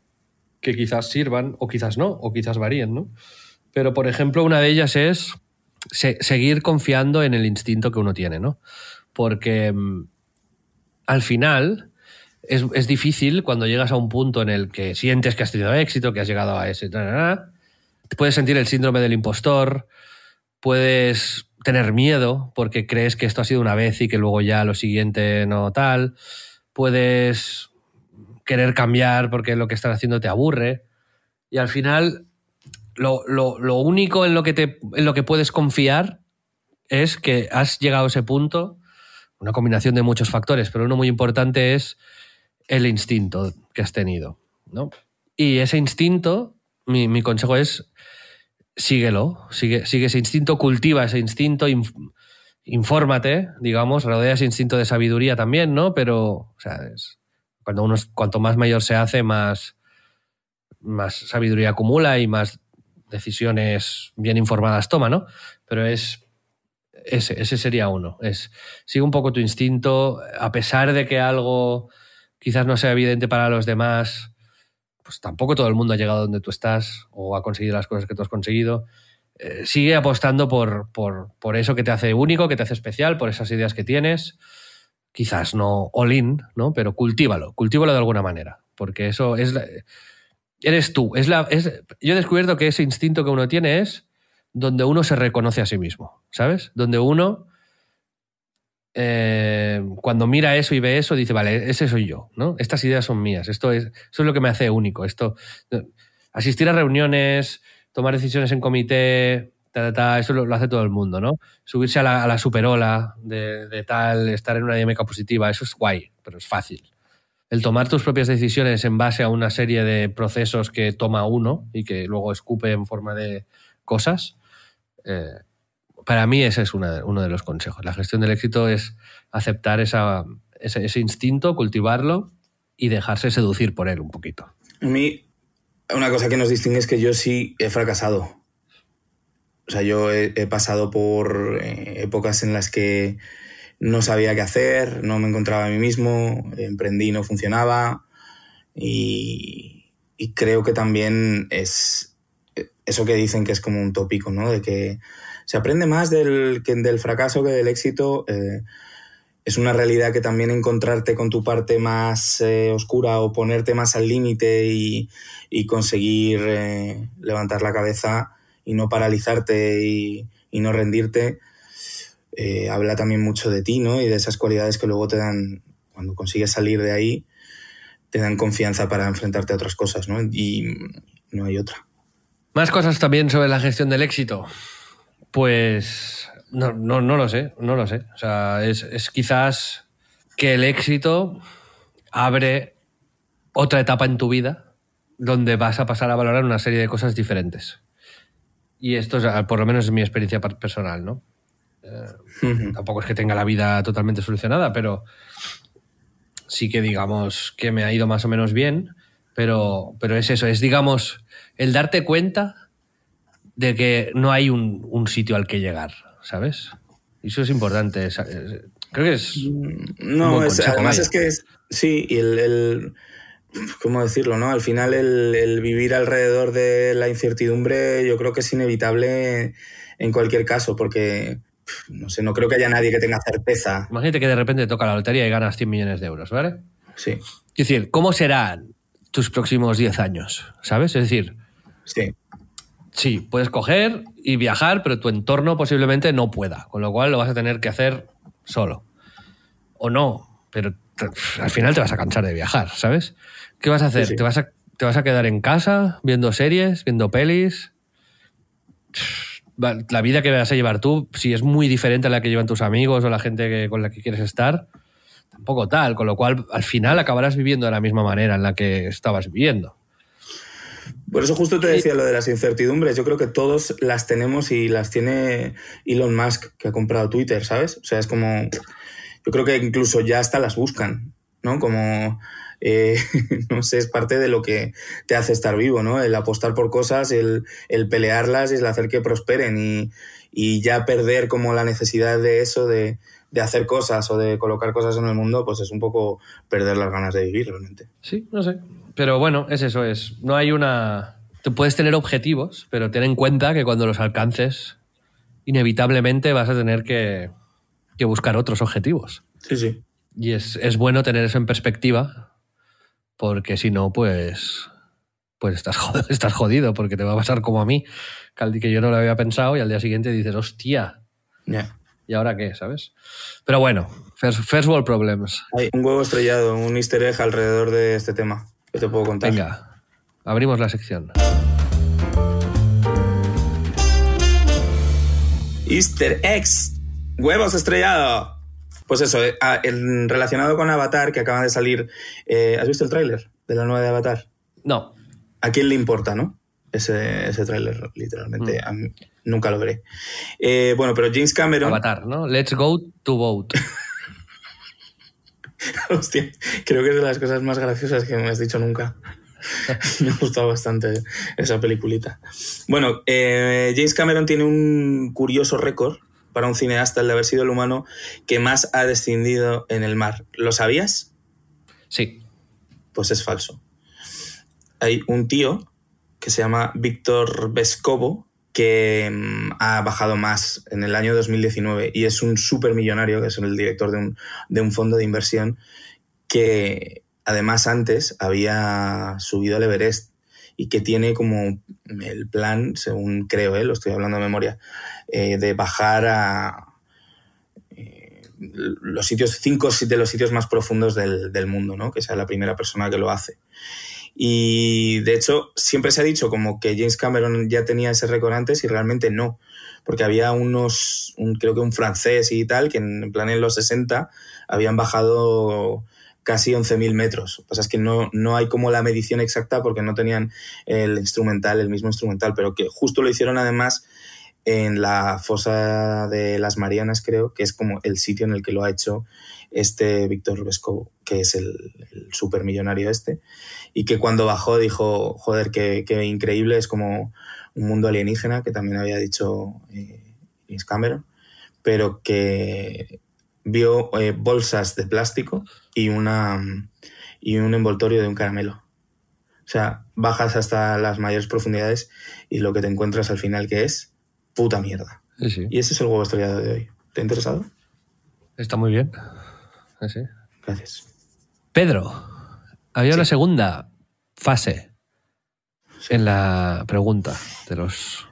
que quizás sirvan, o quizás no, o quizás varíen, ¿no? Pero, por ejemplo, una de ellas es seguir confiando en el instinto que uno tiene, ¿no? Porque mm, al final, es, difícil cuando llegas a un punto en el que sientes que has tenido éxito, que has llegado a ese... Puedes sentir el síndrome del impostor, puedes tener miedo porque crees que esto ha sido una vez y que luego ya lo siguiente no tal. Puedes querer cambiar porque lo que estás haciendo te aburre. Y al final, lo, único en lo, que te, en lo que puedes confiar es que has llegado a ese punto, una combinación de muchos factores, pero uno muy importante es el instinto que has tenido, ¿no? Y ese instinto mi, mi consejo es síguelo, sigue, sigue ese instinto, cultiva ese instinto, inf- infórmate, digamos, rodea ese instinto de sabiduría también, ¿no? Pero, o sea, es- cuando uno es- cuanto más mayor se hace, más, más sabiduría acumula y más decisiones bien informadas toma, ¿no? Pero es ese, ese sería uno. Es sigue un poco tu instinto, a pesar de que algo quizás no sea evidente para los demás, pues tampoco todo el mundo ha llegado donde tú estás o ha conseguido las cosas que tú has conseguido. Eh, sigue apostando por, por, por eso que te hace único, que te hace especial, por esas ideas que tienes. Quizás no all in, ¿no? Pero cultívalo, cultívalo de alguna manera. Porque eso es. eres tú. Es la, es, yo he descubierto que ese instinto que uno tiene es donde uno se reconoce a sí mismo, ¿sabes? Donde uno, eh, cuando mira eso y ve eso, dice, vale, ese soy yo, ¿no? Estas ideas son mías, esto es, eso es lo que me hace único. Esto, asistir a reuniones, tomar decisiones en comité, ta, ta, ta, eso lo, lo hace todo el mundo, ¿no? Subirse a la, a la superola de, de tal, estar en una dinámica positiva, eso es guay, pero es fácil. El tomar tus propias decisiones en base a una serie de procesos que toma uno y que luego escupe en forma de cosas, eh, para mí ese es uno de los consejos. La gestión del éxito es aceptar ese, instinto, cultivarlo y dejarse seducir por él un poquito. A mí, una cosa que nos distingue es que yo sí he fracasado. O sea, yo he, he pasado por eh, épocas en las que no sabía qué hacer, no me encontraba a mí mismo, emprendí y no funcionaba. Y, y creo que también es eso que dicen que es como un tópico, ¿no? De que se aprende más del, que del fracaso que del éxito. eh, es una realidad que también encontrarte con tu parte más eh, oscura o ponerte más al límite y, y conseguir eh, levantar la cabeza y no paralizarte y, y no rendirte, habla también mucho de ti, ¿no? Y de esas cualidades que luego te dan, cuando consigues salir de ahí, te dan confianza para enfrentarte a otras cosas, ¿no? Y no hay otra. Más cosas también sobre la gestión del éxito. Pues no, no, no lo sé, no lo sé. O sea, es, es quizás que el éxito abre otra etapa en tu vida donde vas a pasar a valorar una serie de cosas diferentes. Y esto es, por lo menos es mi experiencia personal, ¿no? Ujú. Tampoco es que tenga la vida totalmente solucionada, pero sí que digamos que me ha ido más o menos bien. Pero, pero es eso, es digamos el darte cuenta de que no hay un, un sitio al que llegar, ¿sabes? Y eso es importante. es- creo que es. No, es- además vaya. es que es, sí, y el, el- ¿cómo decirlo? no? Al final el, el vivir alrededor de la incertidumbre yo creo que es inevitable en cualquier caso, porque, no sé, no creo que haya nadie que tenga certeza. Imagínate que de repente toca la lotería y ganas 100 millones de euros, ¿vale? Sí, Es decir, ¿cómo serán tus próximos 10 años? ¿Sabes? Es decir, sí. Sí, puedes coger y viajar, pero tu entorno posiblemente no pueda, con lo cual lo vas a tener que hacer solo. O no, pero te- al final te vas a cansar de viajar, ¿sabes? ¿Qué vas a hacer? Sí, sí. ¿Te, vas a, ¿Te vas a quedar en casa viendo series, viendo pelis? La vida que vas a llevar tú, si es muy diferente a la que llevan tus amigos o la gente que- con la que quieres estar, tampoco tal, con lo cual al final acabarás viviendo de la misma manera en la que estabas viviendo. Por eso justo te decía lo de las incertidumbres. Yo creo que todos las tenemos y las tiene Elon Musk, que ha comprado Twitter, ¿sabes? O sea, es como... Yo creo que incluso ya hasta las buscan, ¿no? Como... eh, no sé, es parte de lo que te hace estar vivo, ¿no? El apostar por cosas, el, el pelearlas y el hacer que prosperen y, y ya perder como la necesidad de eso, de, de hacer cosas o de colocar cosas en el mundo, pues es un poco perder las ganas de vivir realmente. Sí, no sé. Pero bueno, es eso, es. No hay una. Tú puedes tener objetivos, pero ten en cuenta que cuando los alcances, inevitablemente vas a tener que, que buscar otros objetivos. Sí, sí. Y es, es bueno tener eso en perspectiva, porque si no, pues. Pues estás jodido, estás jodido, porque te va a pasar como a mí, que yo no lo había pensado y al día siguiente dices, hostia, Ya. ¿y ahora qué? ¿Sabes? Pero bueno, first, first world problems. Hay un huevo estrellado, un easter egg alrededor de este tema te puedo contar. Venga, abrimos la sección. Easter eggs, huevos estrellados. Pues eso, eh, ah, el- relacionado con Avatar, que acaba de salir. eh, ¿Has visto el tráiler de la nueva de Avatar? No, ¿A quién le importa, no? ese, ese tráiler, literalmente. nunca lo veré. Eh, bueno, pero James Cameron... Avatar, ¿no? Let's go to vote. Hostia, creo que es de las cosas más graciosas que me has dicho nunca. me ha gustado bastante esa peliculita. Bueno, eh, James Cameron tiene un curioso récord para un cineasta, el de haber sido el humano que más ha descendido en el mar. ¿Lo sabías? Sí. Pues es falso. Hay un tío que se llama Víctor Vescovo, que mm, ha bajado más en el año 2019 y es un supermillonario, que es el director de un, de un fondo de inversión, que además antes había subido al Everest y que tiene como el plan, según creo, ¿eh? lo estoy hablando de memoria, eh, de bajar a eh, los sitios, cinco de los sitios más profundos del, del, mundo, ¿no? que sea la primera persona que lo hace. Y de hecho, siempre se ha dicho como que James Cameron ya tenía ese récord antes y realmente no, porque había unos, creo que un francés y tal, que en plan en los 60 habían bajado casi 11.000 metros. Lo que es que no, no hay como la medición exacta porque no tenían el instrumental, el mismo instrumental, pero que justo lo hicieron además en la fosa de las Marianas, creo, que es como el sitio en el que lo ha hecho este Víctor Vescovo, que es el, el supermillonario este, y que cuando bajó dijo, joder, qué, increíble, es como un mundo alienígena, que también había dicho eh, Cameron, pero que vio eh, bolsas de plástico y, una, y un envoltorio de un caramelo. O sea, bajas hasta las mayores profundidades y lo que te encuentras al final que es puta mierda. Y ese es el huevo estrellado de hoy. ¿Te ha interesado? Está muy bien. Sí. Gracias. Pedro, había una segunda fase en la pregunta de los...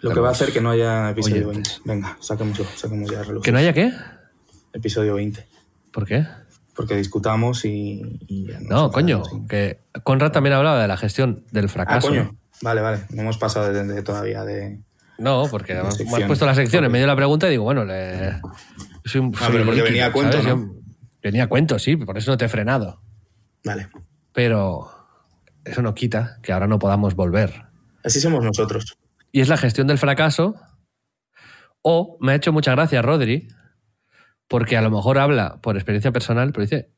Lo que va a hacer que no haya episodio 20. Venga, saquemos, ya reloj. ¿Que no haya qué? Episodio 20. ¿Por qué? Porque discutamos y, ya no. Coño, que Conrad también hablaba de la gestión del fracaso. Ah, coño. Vale, vale. No hemos pasado de, todavía de. No, porque hemos puesto la sección en medio de la pregunta y digo, bueno, le. Soy, ah, pero porque venía a cuento, ¿no? Venía a cuento, sí, por eso no te he frenado. Vale. Pero eso no quita que ahora no podamos volver. Así somos nosotros. Y es la gestión del fracaso. O me ha hecho mucha gracia Rodri, porque a lo mejor habla por experiencia personal, pero dice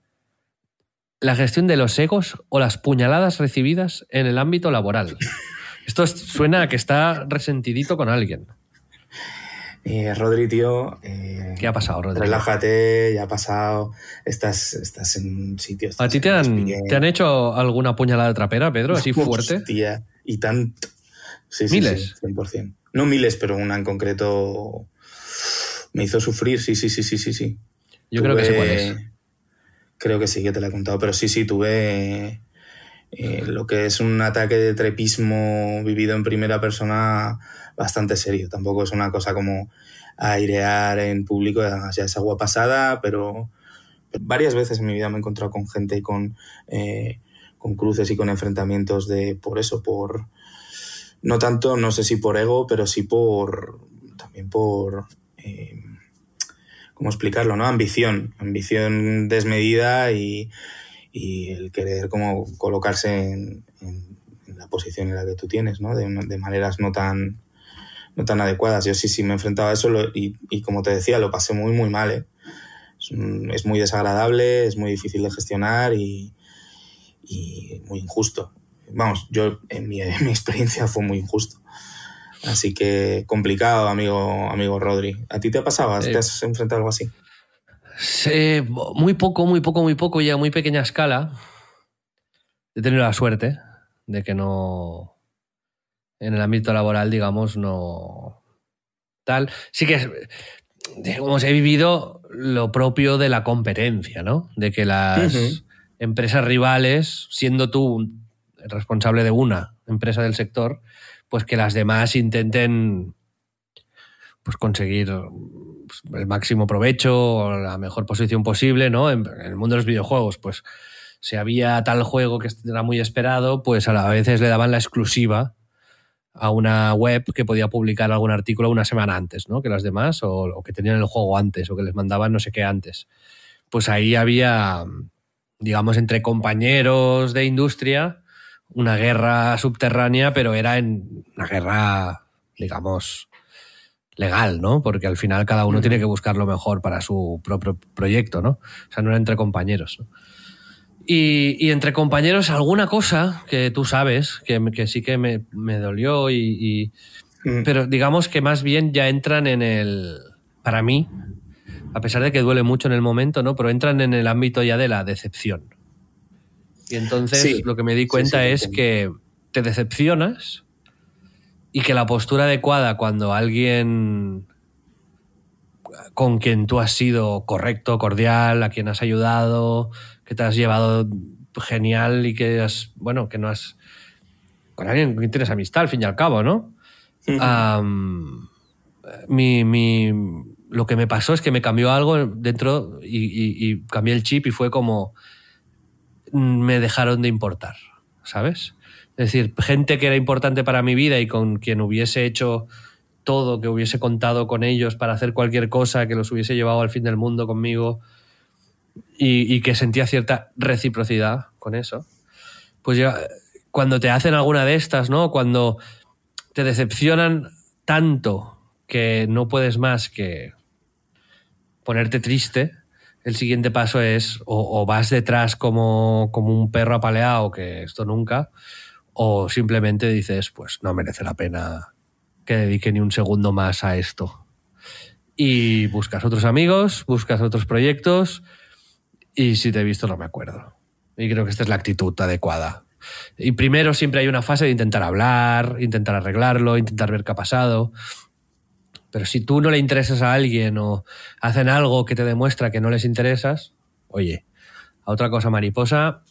la gestión de los egos o las puñaladas recibidas en el ámbito laboral. Esto suena a que está resentidito con alguien. Eh, Rodri, tío. Eh, ¿Qué ha pasado, Rodri? Relájate, ya ha pasado. Estás, estás en sitios. ¿A ti te han, te han, hecho alguna puñalada trapera, Pedro? ¿Así fuerte? Hostia, y tanto. Sí, ¿Miles? Sí, 100%. No miles, pero una en concreto me hizo sufrir, sí, sí, sí, sí, sí. sí. Yo creo que sé cuál es. Creo que sí que te la he contado, pero sí, sí, tuve eh, lo que es un ataque de trepismo vivido en primera persona bastante serio. Tampoco es una cosa como airear en público, ya es agua pasada, pero varias veces en mi vida me he encontrado con gente y con, eh, con cruces y con enfrentamientos de por eso, por no tanto, no sé si por ego, pero sí por también por eh, ¿cómo explicarlo? ¿no? Ambición, ambición desmedida y, el querer como colocarse en, la posición en la que tú tienes, ¿no? De maneras no tan, no tan adecuadas. Yo sí, sí me he enfrentado a eso y, y, como te decía, lo pasé muy, muy mal. ¿eh? Es, muy desagradable, es muy difícil de gestionar y, y muy injusto. Vamos, yo en mi, en mi, experiencia fue muy injusto. Así que complicado, amigo, amigo Rodri. ¿A ti te ha pasado? ¿Te has enfrentado a algo así? Sí, muy poco, muy poco, muy poco y a muy pequeña escala. He tenido la suerte de que no, en el ámbito laboral, digamos, no tal. Sí que, digamos, he vivido lo propio de la competencia, ¿no? De que las empresas rivales, siendo tú el responsable de una empresa del sector, pues que las demás intenten pues conseguir pues, el máximo provecho o la mejor posición posible, ¿no? En, el mundo de los videojuegos, pues si había tal juego que era muy esperado, pues a veces le daban la exclusiva a una web que podía publicar algún artículo una semana antes, ¿no? Que las demás, o, que tenían el juego antes, o que les mandaban no sé qué antes. Pues ahí había, digamos, entre compañeros de industria, una guerra subterránea, pero era en una guerra, digamos, legal, ¿no? Porque al final cada uno tiene que buscar lo mejor para su propio proyecto, ¿no? O sea, no era entre compañeros. ¿no? Y, entre compañeros, alguna cosa que tú sabes, que, sí que me, dolió, y, mm. pero digamos que más bien ya entran en el, para mí, a pesar de que duele mucho en el momento, ¿no? Pero entran en el ámbito ya de la decepción. Y entonces lo que me di cuenta es que te decepcionas y que la postura adecuada cuando alguien con quien tú has sido correcto, cordial, a quien has ayudado, que te has llevado genial y que has, bueno, que no has... con alguien con quien tienes amistad al fin y al cabo, ¿no? mi, mi, lo que me pasó es que me cambió algo dentro y, y cambié el chip y fue como me dejaron de importar, ¿sabes? Es decir, gente que era importante para mi vida y con quien hubiese hecho todo, que hubiese contado con ellos para hacer cualquier cosa, que los hubiese llevado al fin del mundo conmigo y, que sentía cierta reciprocidad con eso. Pues ya, cuando te hacen alguna de estas, ¿no? Cuando te decepcionan tanto que no puedes más que ponerte triste, el siguiente paso es o, vas detrás como, como, un perro apaleado, que esto nunca, o simplemente dices, pues no merece la pena que dedique ni un segundo más a esto. Y buscas otros amigos, buscas otros proyectos, y si te he visto no me acuerdo. Y creo que esta es la actitud adecuada. Y primero siempre hay una fase de intentar hablar, intentar arreglarlo, intentar ver qué ha pasado. Pero si tú no le interesas a alguien o hacen algo que te demuestra que no les interesas, oye, a otra cosa mariposa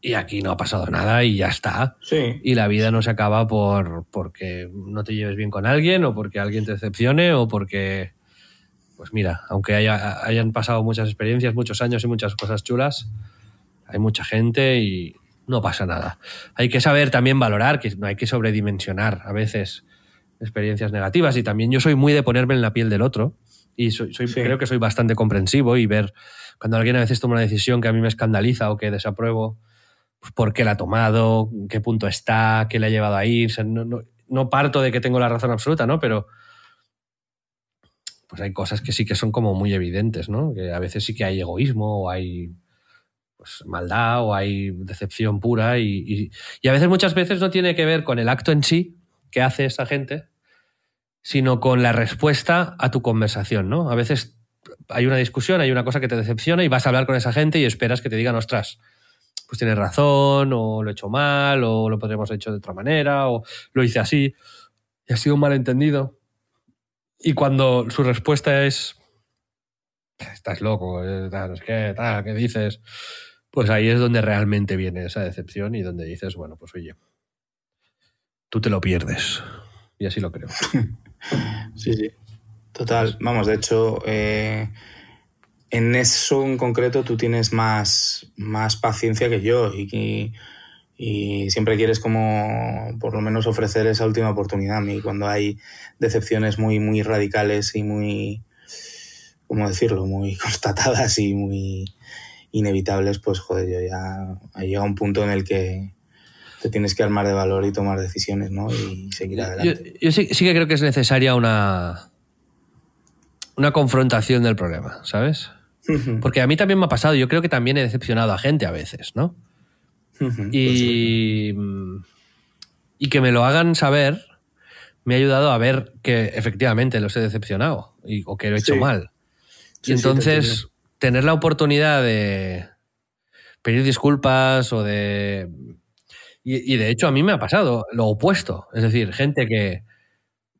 y aquí no ha pasado nada y ya está. Sí. Y la vida no se acaba por porque no te lleves bien con alguien o porque alguien te decepcione o porque, pues mira, aunque haya, hayan pasado muchas experiencias, muchos años y muchas cosas chulas, hay mucha gente y no pasa nada. Hay que saber también valorar que no hay que sobredimensionar a veces experiencias negativas y también yo soy muy de ponerme en la piel del otro y soy, creo que soy bastante comprensivo y ver cuando alguien a veces toma una decisión que a mí me escandaliza o que desapruebo, por qué la ha tomado, qué punto está, qué le ha llevado a ir. no, parto de que tengo la razón absoluta, ¿no? Pero pues hay cosas que sí que son como muy evidentes, ¿no? Que a veces sí que hay egoísmo o hay pues, maldad o hay decepción pura y, y a veces muchas veces no tiene que ver con el acto en sí, que hace esa gente, sino con la respuesta a tu conversación, ¿no? A veces hay una discusión, hay una cosa que te decepciona y vas a hablar con esa gente y esperas que te digan, ostras, pues tienes razón, o lo he hecho mal, o lo podríamos haber hecho de otra manera, o lo hice así, y ha sido un malentendido. Y cuando su respuesta es, estás loco, eh, ¿qué, ¿qué dices? Pues ahí es donde realmente viene esa decepción y donde dices, bueno, pues oye, tú te lo pierdes. Y así lo creo. sí, sí. Total. Vamos, de hecho, eh, en eso en concreto tú tienes más, más paciencia que yo y, y, siempre quieres como por lo menos ofrecer esa última oportunidad. A mí cuando hay decepciones muy, muy radicales y muy, ¿cómo decirlo?, muy constatadas y muy inevitables, pues joder, yo ya ha llegado un punto en el que te tienes que armar de valor y tomar decisiones, ¿no? Y seguir adelante. Yo, sí, que creo que es necesaria una, una confrontación del problema, ¿sabes? Porque a mí también me ha pasado, yo creo que también he decepcionado a gente a veces, ¿no? y, y que me lo hagan saber me ha ayudado a ver que efectivamente los he decepcionado y, o que lo he hecho mal. y entonces tener la oportunidad de pedir disculpas o de y, de hecho a mí me ha pasado lo opuesto. Es decir, gente que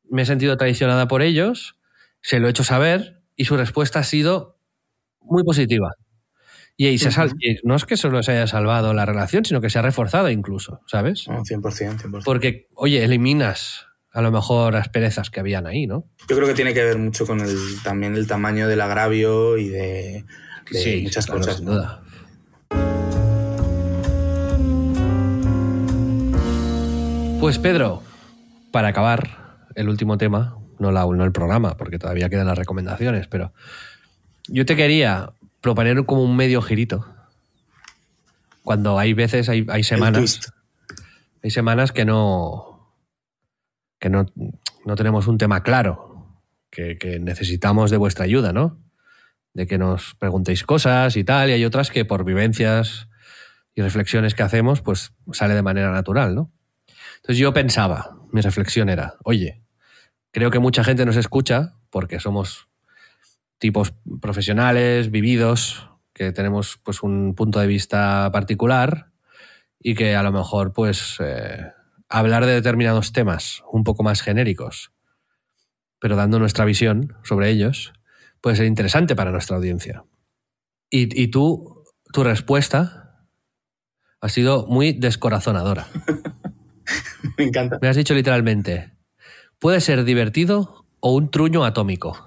me he sentido traicionada por ellos, se lo he hecho saber y su respuesta ha sido muy positiva. Y, no es que solo se haya salvado la relación, sino que se ha reforzado incluso, ¿sabes? 100%, 100%. Porque, oye, eliminas a lo mejor las perezas que habían ahí, ¿no? Yo creo que tiene que ver mucho con el, también el tamaño del agravio y de, muchas cosas. Sin duda. Pues Pedro, para acabar el último tema, no, la, no el programa, porque todavía quedan las recomendaciones, pero yo te quería proponer como un medio girito. Cuando hay veces, hay, hay semanas. hay semanas que no, que no, no tenemos un tema claro, que, que necesitamos de vuestra ayuda, ¿no? De que nos preguntéis cosas y tal, y hay otras que por vivencias y reflexiones que hacemos, pues sale de manera natural, ¿no? Entonces yo pensaba, mi reflexión era, oye, creo que mucha gente nos escucha porque somos tipos profesionales, vividos, que tenemos pues un punto de vista particular y que a lo mejor pues eh, hablar de determinados temas un poco más genéricos, pero dando nuestra visión sobre ellos, puede ser interesante para nuestra audiencia. Y, y tú, tu respuesta ha sido muy descorazonadora. Me encanta. Me has dicho literalmente, puede ser divertido o un truño atómico.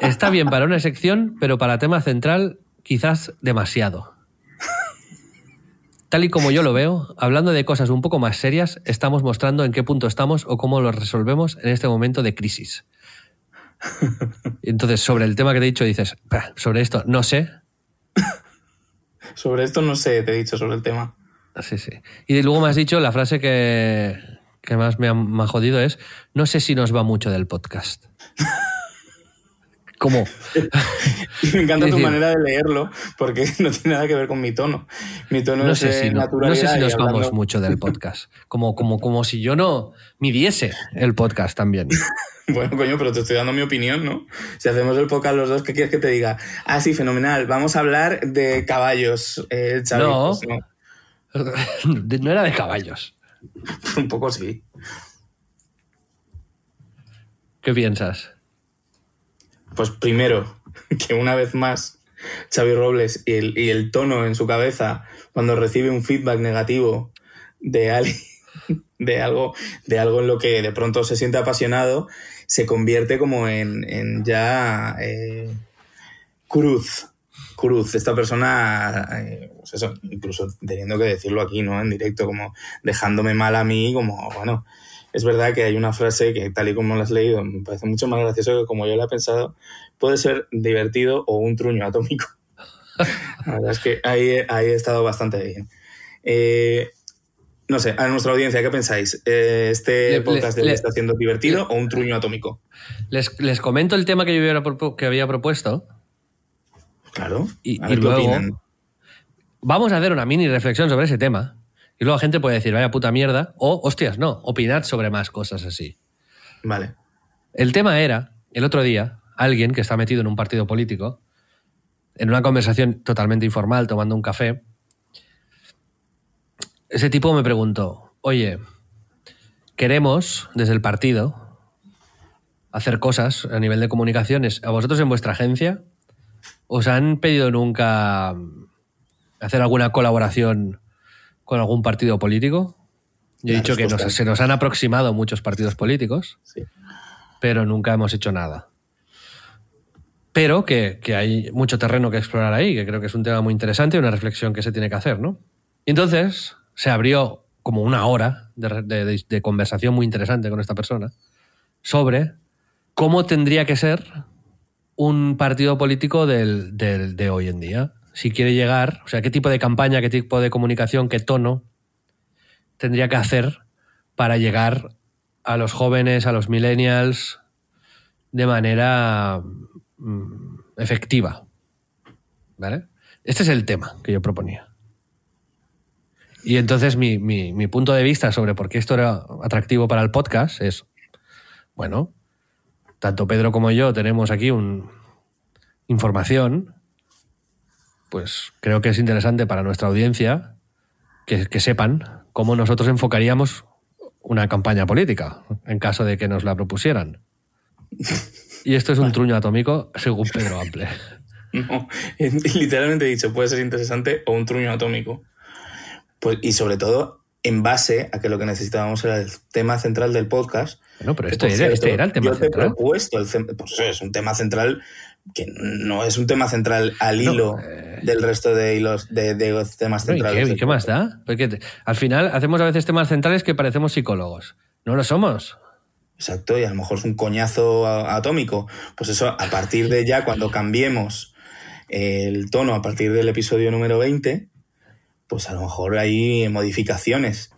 Está bien para una sección, pero para tema central quizás demasiado. Tal y como yo lo veo, hablando de cosas un poco más serias, estamos mostrando en qué punto estamos o cómo lo resolvemos en este momento de crisis. Entonces, sobre el tema que te he dicho, dices, "Bah, sobre esto no sé. Sobre esto no sé, te he dicho sobre el tema. Sí, sí. Y luego me has dicho, la frase que, que más me ha, me ha jodido es, no sé si nos va mucho del podcast. ¿Cómo? Me encanta tu decir- manera de leerlo, porque no tiene nada que ver con mi tono. Mi tono No es sé, si, no, sé si nos hablando- vamos mucho del podcast. Como, como, como si yo no midiese el podcast también. Bueno, coño, pero te estoy dando mi opinión, ¿no? Si hacemos el podcast los dos, ¿qué quieres que te diga? Ah, sí, fenomenal. Vamos a hablar de caballos, eh. No. Pues no. De- No era de caballos. Un poco sí. ¿Qué piensas? Pues primero, que una vez más, Xavi Robles y el, y el tono en su cabeza cuando recibe un feedback negativo de de algo, de algo en lo que de pronto se siente apasionado, se convierte como en, en ya eh, cruz. Cruz, esta persona, eh, pues incluso teniendo que decirlo aquí, ¿no? En directo, como dejándome mal a mí, como, bueno, es verdad que hay una frase que tal y como la has leído me parece mucho más gracioso que como yo la he pensado, puede ser divertido o un truño atómico. La verdad es que ahí, ahí he estado bastante bien. Eh, no sé, a nuestra audiencia, ¿qué pensáis? Eh, ¿Este Le- podcast le- de hoy le- está siendo divertido o un truño atómico? Les, les comento el tema que yo propu- que había propuesto. Claro. Y- a y ver qué luego- opinan. Vamos a hacer una mini reflexión sobre ese tema. Y luego la gente puede decir, vaya puta mierda. O, hostias, no, opinad sobre más cosas así. Vale. El tema era, el otro día, alguien que está metido en un partido político, en una conversación totalmente informal, tomando un café, ese tipo me preguntó, oye, queremos desde el partido hacer cosas a nivel de comunicaciones. ¿A vosotros en vuestra agencia os han pedido nunca hacer alguna colaboración con algún partido político? Yo he La dicho que nos- se nos han aproximado muchos partidos políticos Sí. pero nunca hemos hecho nada. Pero que, que hay mucho terreno que explorar ahí, que creo que es un tema muy interesante y una reflexión que se tiene que hacer, ¿no? Y entonces se abrió como una hora de, re- de- de- de conversación muy interesante con esta persona sobre cómo tendría que ser un partido político del- del- de hoy en día. Si quiere llegar, o sea, qué tipo de campaña, qué tipo de comunicación, qué tono tendría que hacer para llegar a los jóvenes, a los millennials, de manera mm, efectiva. ¿Vale? Este es el tema que yo proponía. Y entonces mi, mi- mi punto de vista sobre por qué esto era atractivo para el podcast es, bueno, tanto Pedro como yo tenemos aquí un, información, pues creo que es interesante para nuestra audiencia que, que sepan cómo nosotros enfocaríamos una campaña política en caso de que nos la propusieran. Y esto es un truño atómico según Pedro Ample. No, literalmente he dicho, puede ser interesante o un truño atómico. Pues, y sobre todo, en base a que lo que necesitábamos era el tema central del podcast. Bueno, pero este era, este era el tema yo te he central. propuesto el pues es un tema central que no es un tema central al No, hilo eh. del resto de hilos de, de temas No, ¿y centrales. qué, y qué más da? Porque te- al final hacemos a veces temas centrales que parecemos psicólogos. No lo somos. Exacto, y a lo mejor es un coñazo atómico. Pues eso, a partir de ya, cuando cambiemos el tono, a partir del episodio número 20, pues a lo mejor hay modificaciones.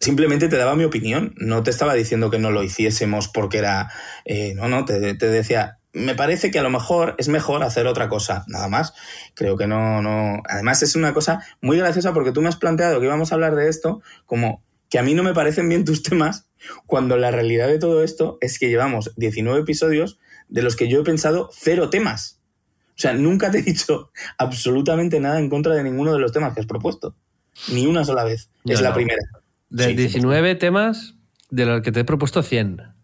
Simplemente te daba mi opinión, no te estaba diciendo que no lo hiciésemos porque era, eh, no, no, te, te decía, me parece que a lo mejor es mejor hacer otra cosa, nada más. Creo que no, no. Además, es una cosa muy graciosa porque tú me has planteado que íbamos a hablar de esto como que a mí no me parecen bien tus temas, cuando la realidad de todo esto es que llevamos 19 episodios de los que yo he pensado cero temas. O sea, nunca te he dicho absolutamente nada en contra de ninguno de los temas que has propuesto. Ni una sola vez. es la primera. De 19 temas, de los que te he propuesto 100.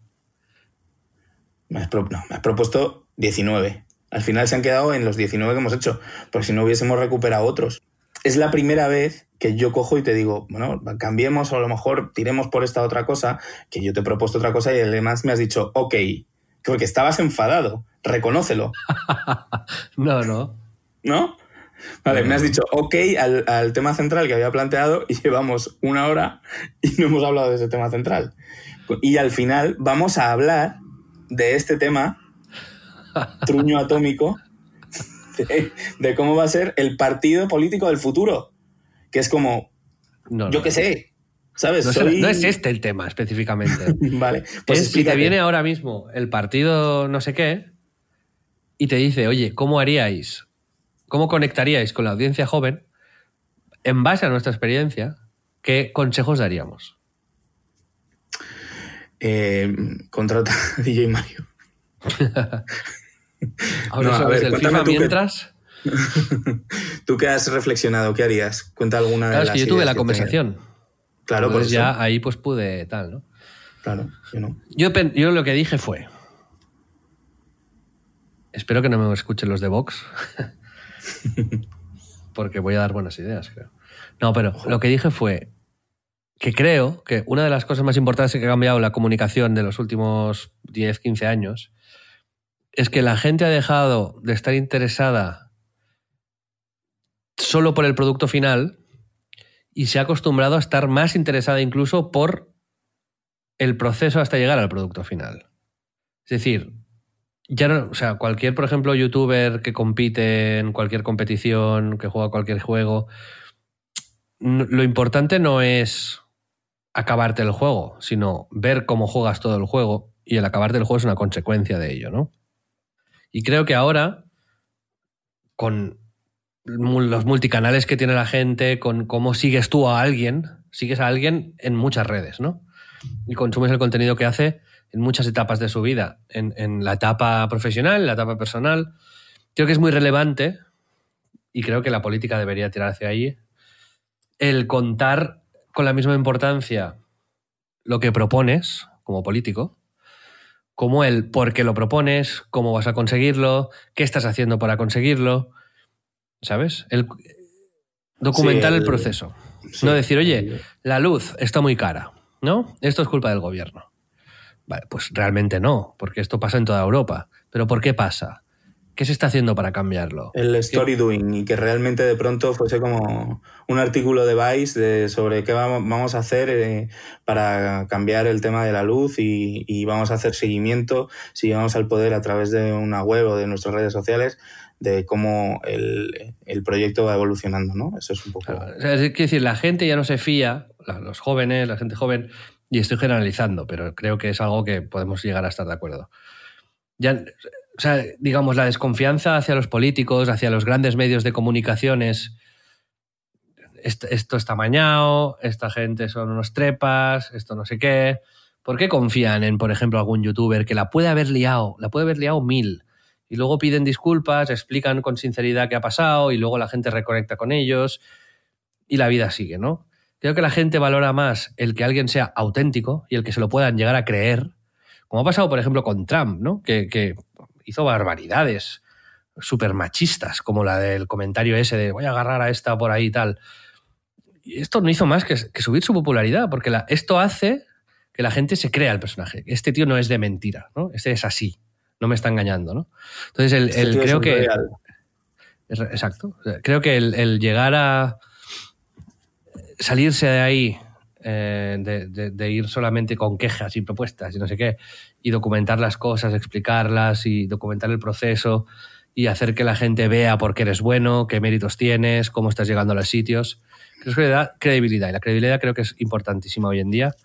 Me has, no, me has propuesto 19. Al final se han quedado en los 19 que hemos hecho, porque si no hubiésemos recuperado otros. Es la primera vez que yo cojo y te digo, bueno, cambiemos o a lo mejor tiremos por esta otra cosa, que yo te he propuesto otra cosa y además me has dicho, ok, porque estabas enfadado, reconócelo. no, no. ¿No? Vale, me has dicho ok al, al, tema central que había planteado y llevamos una hora y no hemos hablado de ese tema central. Y al final vamos a hablar de este tema, truño atómico, de, cómo va a ser el partido político del futuro. Que es como, yo qué sé, ¿sabes? No, es este el tema específicamente. vale. Pues si te viene ahora mismo el partido no sé qué y te dice, oye, ¿cómo haríais? ¿Cómo conectaríais con la audiencia joven? En base a nuestra experiencia, ¿qué consejos daríamos? Eh, contrata a DJ Mario. Ahora sabes del FIFA mientras. ¿Tú qué has reflexionado? ¿Qué harías? Cuenta alguna de las es que yo tuve la conversación. Claro, pues ya ahí pues pude tal, ¿no? Claro, yo no. Yo, yo lo que dije fue. Espero que no me escuchen los de Vox. porque voy a dar buenas ideas, creo. No, pero lo que dije fue que creo que una de las cosas más importantes que ha cambiado la comunicación de los últimos 10, 15 años es que la gente ha dejado de estar interesada solo por el producto final y se ha acostumbrado a estar más interesada incluso por el proceso hasta llegar al producto final. Es decir, ya no, o sea, cualquier, por ejemplo, youtuber que compite en cualquier competición, que juega cualquier juego, lo importante no es acabarte el juego, sino ver cómo juegas todo el juego y el acabarte el juego es una consecuencia de ello, ¿no? Y creo que ahora, con los multicanales que tiene la gente, con cómo sigues tú a alguien, sigues a alguien en muchas redes, ¿no? Y consumes el contenido que hace en muchas etapas de su vida, en, la etapa profesional, en la etapa personal. Creo que es muy relevante, y creo que la política debería tirar hacia ahí, el contar con la misma importancia lo que propones como político, como el por qué lo propones, cómo vas a conseguirlo, qué estás haciendo para conseguirlo, ¿sabes? El documentar el, proceso. no decir, oye, la luz está muy cara, ¿no? Esto es culpa del gobierno. Vale, pues realmente no, porque esto pasa en toda Europa. Pero ¿por qué pasa? ¿Qué se está haciendo para cambiarlo? El story doing y que realmente de pronto fuese como un artículo de Vice de sobre qué vamos a hacer eh, para cambiar el tema de la luz y, vamos a hacer seguimiento si vamos al poder a través de una web o de nuestras redes sociales de cómo el, proyecto va evolucionando, ¿no? Eso es un poco... es decir, la gente ya no se fía, los jóvenes, la gente joven, y estoy generalizando, pero creo que es algo que podemos llegar a estar de acuerdo. Ya, o sea, digamos, la desconfianza hacia los políticos, hacia los grandes medios de comunicaciones, esto, está mañado, esta gente son unos trepas, esto no sé qué. ¿Por qué confían en, por ejemplo, algún youtuber que la puede haber liado, la puede haber liado mil? Y luego piden disculpas, explican con sinceridad qué ha pasado y luego la gente reconecta con ellos y la vida sigue, ¿no? Creo que la gente valora más el que alguien sea auténtico y el que se lo puedan llegar a creer, como ha pasado, por ejemplo, con Trump, ¿no? Que, que hizo barbaridades súper machistas, como la del comentario ese de voy a agarrar a esta por ahí y tal. Y esto no hizo más que, subir su popularidad, porque esto hace que la gente se crea el personaje. Este tío no es de mentira, ¿no? Este es así, no me está engañando, ¿no? Entonces, el, este creo que... Exacto. Creo que el, llegar a salirse de ahí eh, de, ir solamente con quejas y propuestas y no sé qué, y documentar las cosas, explicarlas y documentar el proceso y hacer que la gente vea por qué eres bueno, qué méritos tienes, cómo estás llegando a los sitios. Creo que le da credibilidad y la credibilidad creo que es importantísima hoy en día.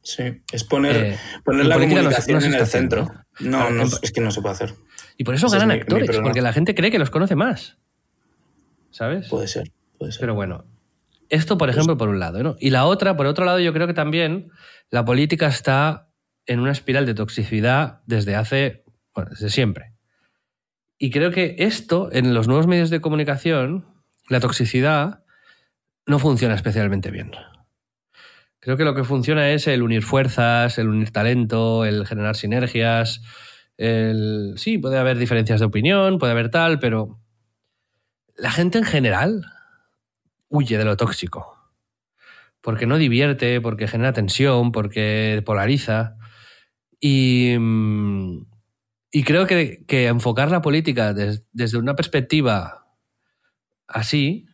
Sí, es poner, eh, poner la comunicación en el centro. No, no, es que no se puede hacer. Y por eso ganan actores, porque la gente cree que los conoce más. ¿Sabes? Puede ser, puede ser. Pero bueno, esto, por ejemplo, por un lado. ¿no? Y la otra, por otro lado, yo creo que también la política está en una espiral de toxicidad desde hace, bueno, desde siempre. Y creo que esto, en los nuevos medios de comunicación, la toxicidad no funciona especialmente bien. Creo que lo que funciona es el unir fuerzas, el unir talento, el generar sinergias. El... Sí, puede haber diferencias de opinión, puede haber tal, pero la gente en general huye de lo tóxico. Porque no divierte, porque genera tensión, porque polariza. Y, mm, y creo que, enfocar la política desde una perspectiva así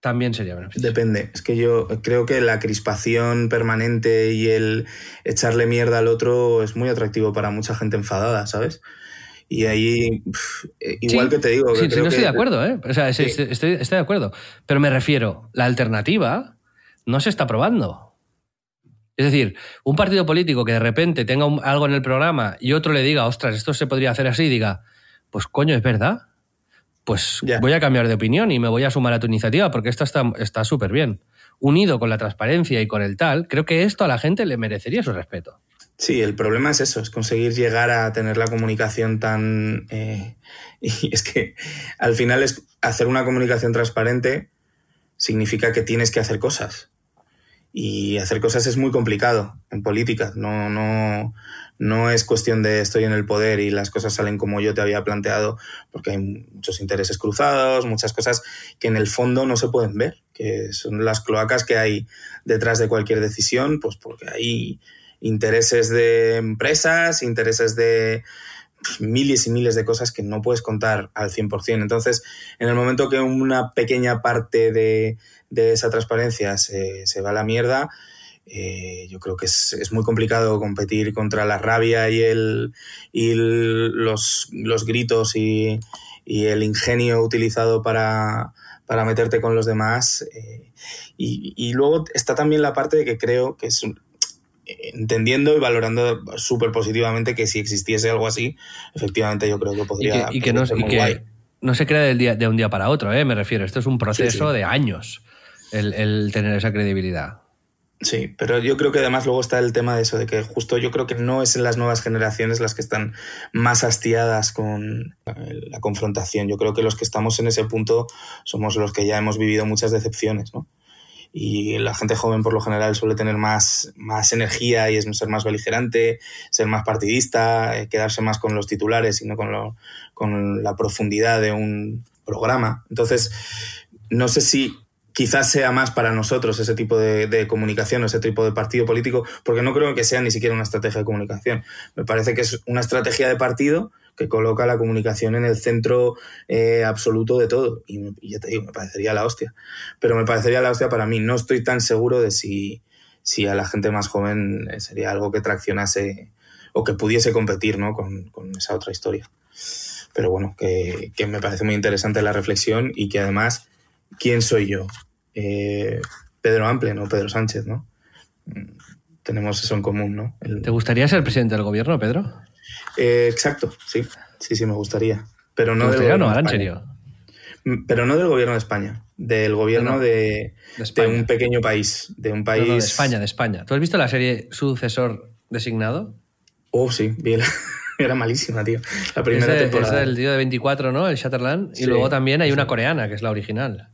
también sería beneficioso. Depende. Es que yo creo que la crispación permanente y el echarle mierda al otro es muy atractivo para mucha gente enfadada, ¿sabes? Y ahí, eh, igual que te digo. Sí, no estoy de acuerdo, ¿eh? O sea, estoy, estoy, de acuerdo. Pero me refiero, la alternativa no se está probando. Es decir, un partido político que de repente tenga algo en el programa y otro le diga, ostras, esto se podría hacer así, y diga, pues coño, es verdad. Pues voy a cambiar de opinión y me voy a sumar a tu iniciativa porque esto está súper bien. Unido con la transparencia y con el tal, creo que esto a la gente le merecería su respeto. Sí, el problema es eso, es conseguir llegar a tener la comunicación tan... Eh, y es que al final es hacer una comunicación transparente significa que tienes que hacer cosas. Y hacer cosas es muy complicado en política. No, no, no es cuestión de estoy en el poder y las cosas salen como yo te había planteado, porque hay muchos intereses cruzados, muchas cosas que en el fondo no se pueden ver, que son las cloacas que hay detrás de cualquier decisión, pues porque hay intereses de empresas, intereses de miles y miles de cosas que no puedes contar al 100%. Entonces, en el momento que una pequeña parte de, esa transparencia se, va a la mierda, eh, yo creo que es, muy complicado competir contra la rabia y, el, y los, gritos y, el ingenio utilizado para, meterte con los demás. Eh, y, y, luego está también la parte de que creo que es entendiendo y valorando súper positivamente que si existiese algo así, efectivamente yo creo que podría. Y que, no, se crea del día, de un día para otro, ¿eh? me refiero. Esto es un proceso de años el, tener esa credibilidad. Sí, pero yo creo que además luego está el tema de eso, de que justo yo creo que no es en las nuevas generaciones las que están más hastiadas con la confrontación. Yo creo que los que estamos en ese punto somos los que ya hemos vivido muchas decepciones, ¿no? y la gente joven por lo general suele tener más, más energía y es ser más beligerante, ser más partidista, eh, quedarse más con los titulares y no con, lo, con la profundidad de un programa. Entonces, no sé si quizás sea más para nosotros ese tipo de, comunicación, ese tipo de partido político, porque no creo que sea ni siquiera una estrategia de comunicación. Me parece que es una estrategia de partido que coloca la comunicación en el centro eh, absoluto de todo. Y, ya te digo, me parecería la hostia. Pero me parecería la hostia para mí. No estoy tan seguro de si, si a la gente más joven eh, sería algo que traccionase o que pudiese competir ¿no? con, esa otra historia. Pero bueno, que, me parece muy interesante la reflexión y que además, ¿quién soy yo? Eh, Pedro Ample, no Pedro Sánchez, ¿no? Mm, tenemos eso en común, ¿no? ¿Te gustaría ser presidente del gobierno, Pedro? Eh, exacto, sí, sí, sí, me gustaría. Pero no, del no, en serio. Mm, pero no del gobierno de España, del gobierno de, un pequeño país, de un país... de España, de España. ¿Tú has visto la serie Sucesor Designado? Oh, sí, bien. Era malísima, tío. La primera temporada. Es el tío de 24, ¿no? El Shatterland. y luego también hay una coreana, que es la original.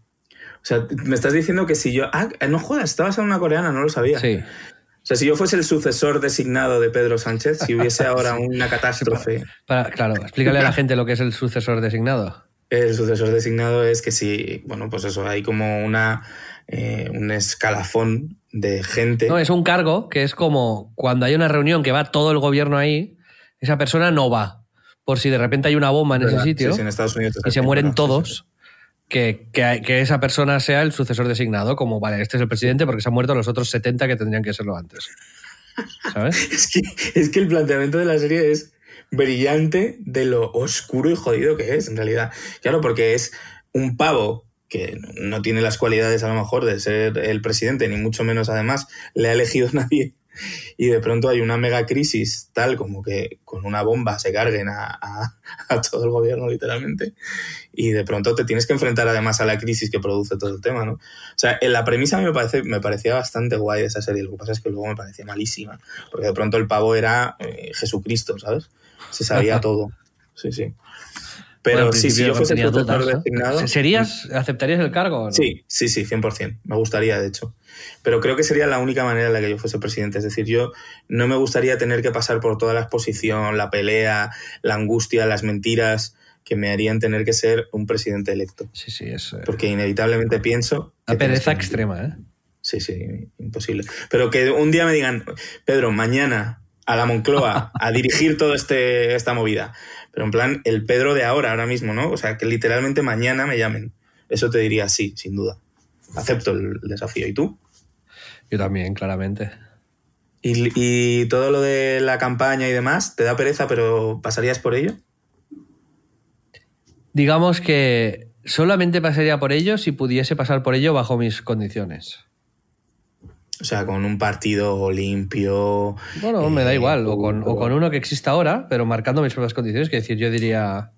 O sea, me estás diciendo que si yo. Ah, no jodas, estabas en una coreana, no lo sabía. Sí. O sea, si yo fuese el sucesor designado de Pedro Sánchez, si hubiese ahora una catástrofe. claro, explícale a la gente lo que es el sucesor designado. El sucesor designado es que si, bueno, pues eso, hay como una, eh, un escalafón de gente. No, es un cargo que es como cuando hay una reunión que va todo el gobierno ahí, esa persona no va. Por si de repente hay una bomba en ese sitio en Estados Unidos y se mueren todos que, que, esa persona sea el sucesor designado, como, vale, este es el presidente porque se han muerto los otros 70 que tendrían que serlo antes. ¿Sabes? es, que, es que el planteamiento de la serie es brillante de lo oscuro y jodido que es, en realidad. Claro, porque es un pavo que no tiene las cualidades a lo mejor de ser el presidente, ni mucho menos además le ha elegido nadie y de pronto hay una mega crisis tal como que con una bomba se carguen a, todo el gobierno literalmente y de pronto te tienes que enfrentar además a la crisis que produce todo el tema, ¿no? O sea, en la premisa me, parece, me parecía bastante guay esa serie, lo que pasa es que luego me parecía malísima, porque de pronto el pavo era eh, Jesucristo, ¿sabes? Se sabía todo, sí, sí. Pero sí, si yo fuese protector designado... ¿Serías, ¿Aceptarías el cargo? Sí, sí, sí, 100%. Me gustaría, de hecho. Pero creo que sería la única manera en la que yo fuese presidente. Es decir, yo no me gustaría tener que pasar por toda la exposición, la pelea, la angustia, las mentiras que me harían tener que ser un presidente electo. Sí, sí, eso. Porque inevitablemente pienso... La pereza extrema, ¿eh? Sí, sí, imposible. Pero que un día me digan, Pedro, mañana a la Moncloa a dirigir toda este, esta movida. Pero en plan, el Pedro de ahora, ahora mismo, ¿no? O sea, que literalmente mañana me llamen. Eso te diría sí, sin duda. Acepto el desafío. ¿Y tú? Yo también, claramente. ¿Y, ¿Y, todo lo de la campaña y demás, te da pereza, pero pasarías por ello? Digamos que solamente pasaría por ello si pudiese pasar por ello bajo mis condiciones. O sea, con un partido limpio. Bueno, me da eh, igual. O con, uno que exista ahora, pero marcando mis propias condiciones. Que decir, yo diría.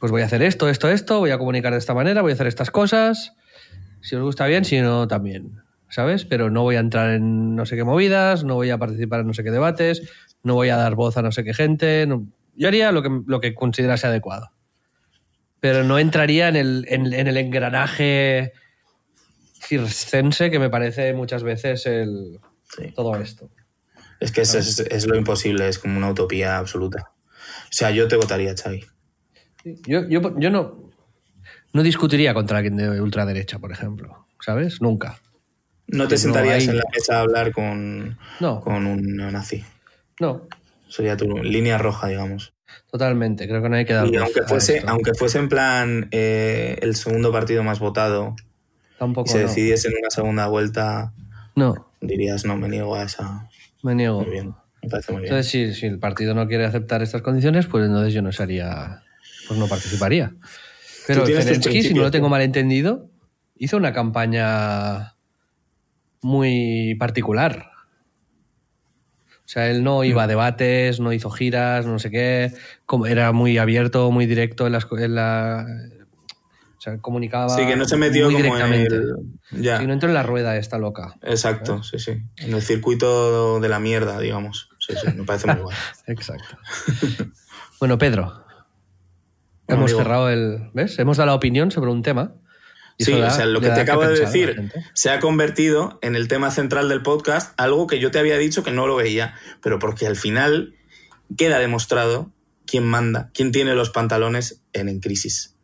Pues voy a hacer esto, esto, esto, voy a comunicar de esta manera, voy a hacer estas cosas. Si os gusta bien, si no, también. ¿Sabes? Pero no voy a entrar en no sé qué movidas, no voy a participar en no sé qué debates, no voy a dar voz a no sé qué gente. Yo haría lo que, lo que considerase adecuado. Pero no entraría en el, en el engranaje circense que me parece muchas veces el, todo esto. Es que es, lo imposible, es como una utopía absoluta. O sea, yo te votaría, Xavi. Yo, yo, no, no discutiría contra alguien de ultraderecha, por ejemplo, ¿sabes? Nunca. No te sentarías en la mesa a hablar con, con un nazi. No. Sería tu línea roja, digamos. Totalmente, creo que no hay que dar. Y aunque fuese, aunque fuese en plan eh, el segundo partido más votado, Tampoco. Si decidiese en una segunda vuelta, no. dirías, no, me niego a esa. Me niego. Muy bien, me parece muy bien. Entonces, si, el partido no quiere aceptar estas condiciones, pues entonces yo no sería. Pues no participaría. Pero Zelensky, si no lo tengo mal entendido, hizo una campaña muy particular. O sea, él no iba a mm. debates, no hizo giras, no sé qué. Como era muy abierto, muy directo en, las, en la, comunicaba. Sí, que no se metió como directamente. ya. no entró en la rueda esta loca. Exacto, sí, sí. En el circuito de la mierda, digamos. Sí, sí, me parece muy bueno. Exacto. bueno, Pedro. hemos cerrado el. ¿Ves? Hemos dado la opinión sobre un tema. Sí, o sea, lo que te acabo de decir se ha convertido en el tema central del podcast, algo que yo te había dicho que no lo veía, pero porque al final queda demostrado quién manda, quién tiene los pantalones en, en crisis.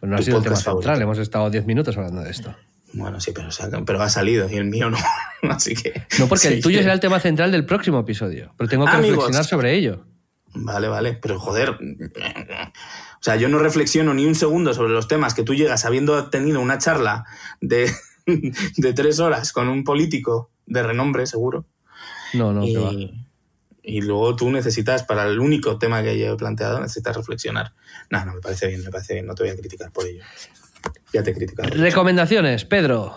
Pues no ha sido el tema central, hemos estado 10 minutos hablando de esto. Bueno, sí, pero, pero ha salido y el mío no. Así que. No, porque el tuyo será el tema central del próximo episodio. Pero tengo que reflexionar sobre ello. Vale, vale. Pero joder. O sea, yo no reflexiono ni un segundo sobre los temas que tú llegas habiendo tenido una charla de, de tres horas con un político de renombre, seguro. No, no, y, y luego tú necesitas, para el único tema que yo he planteado, necesitas reflexionar. No, no, me parece bien, me parece bien, no te voy a criticar por ello. Ya te he criticado. Recomendaciones, Pedro.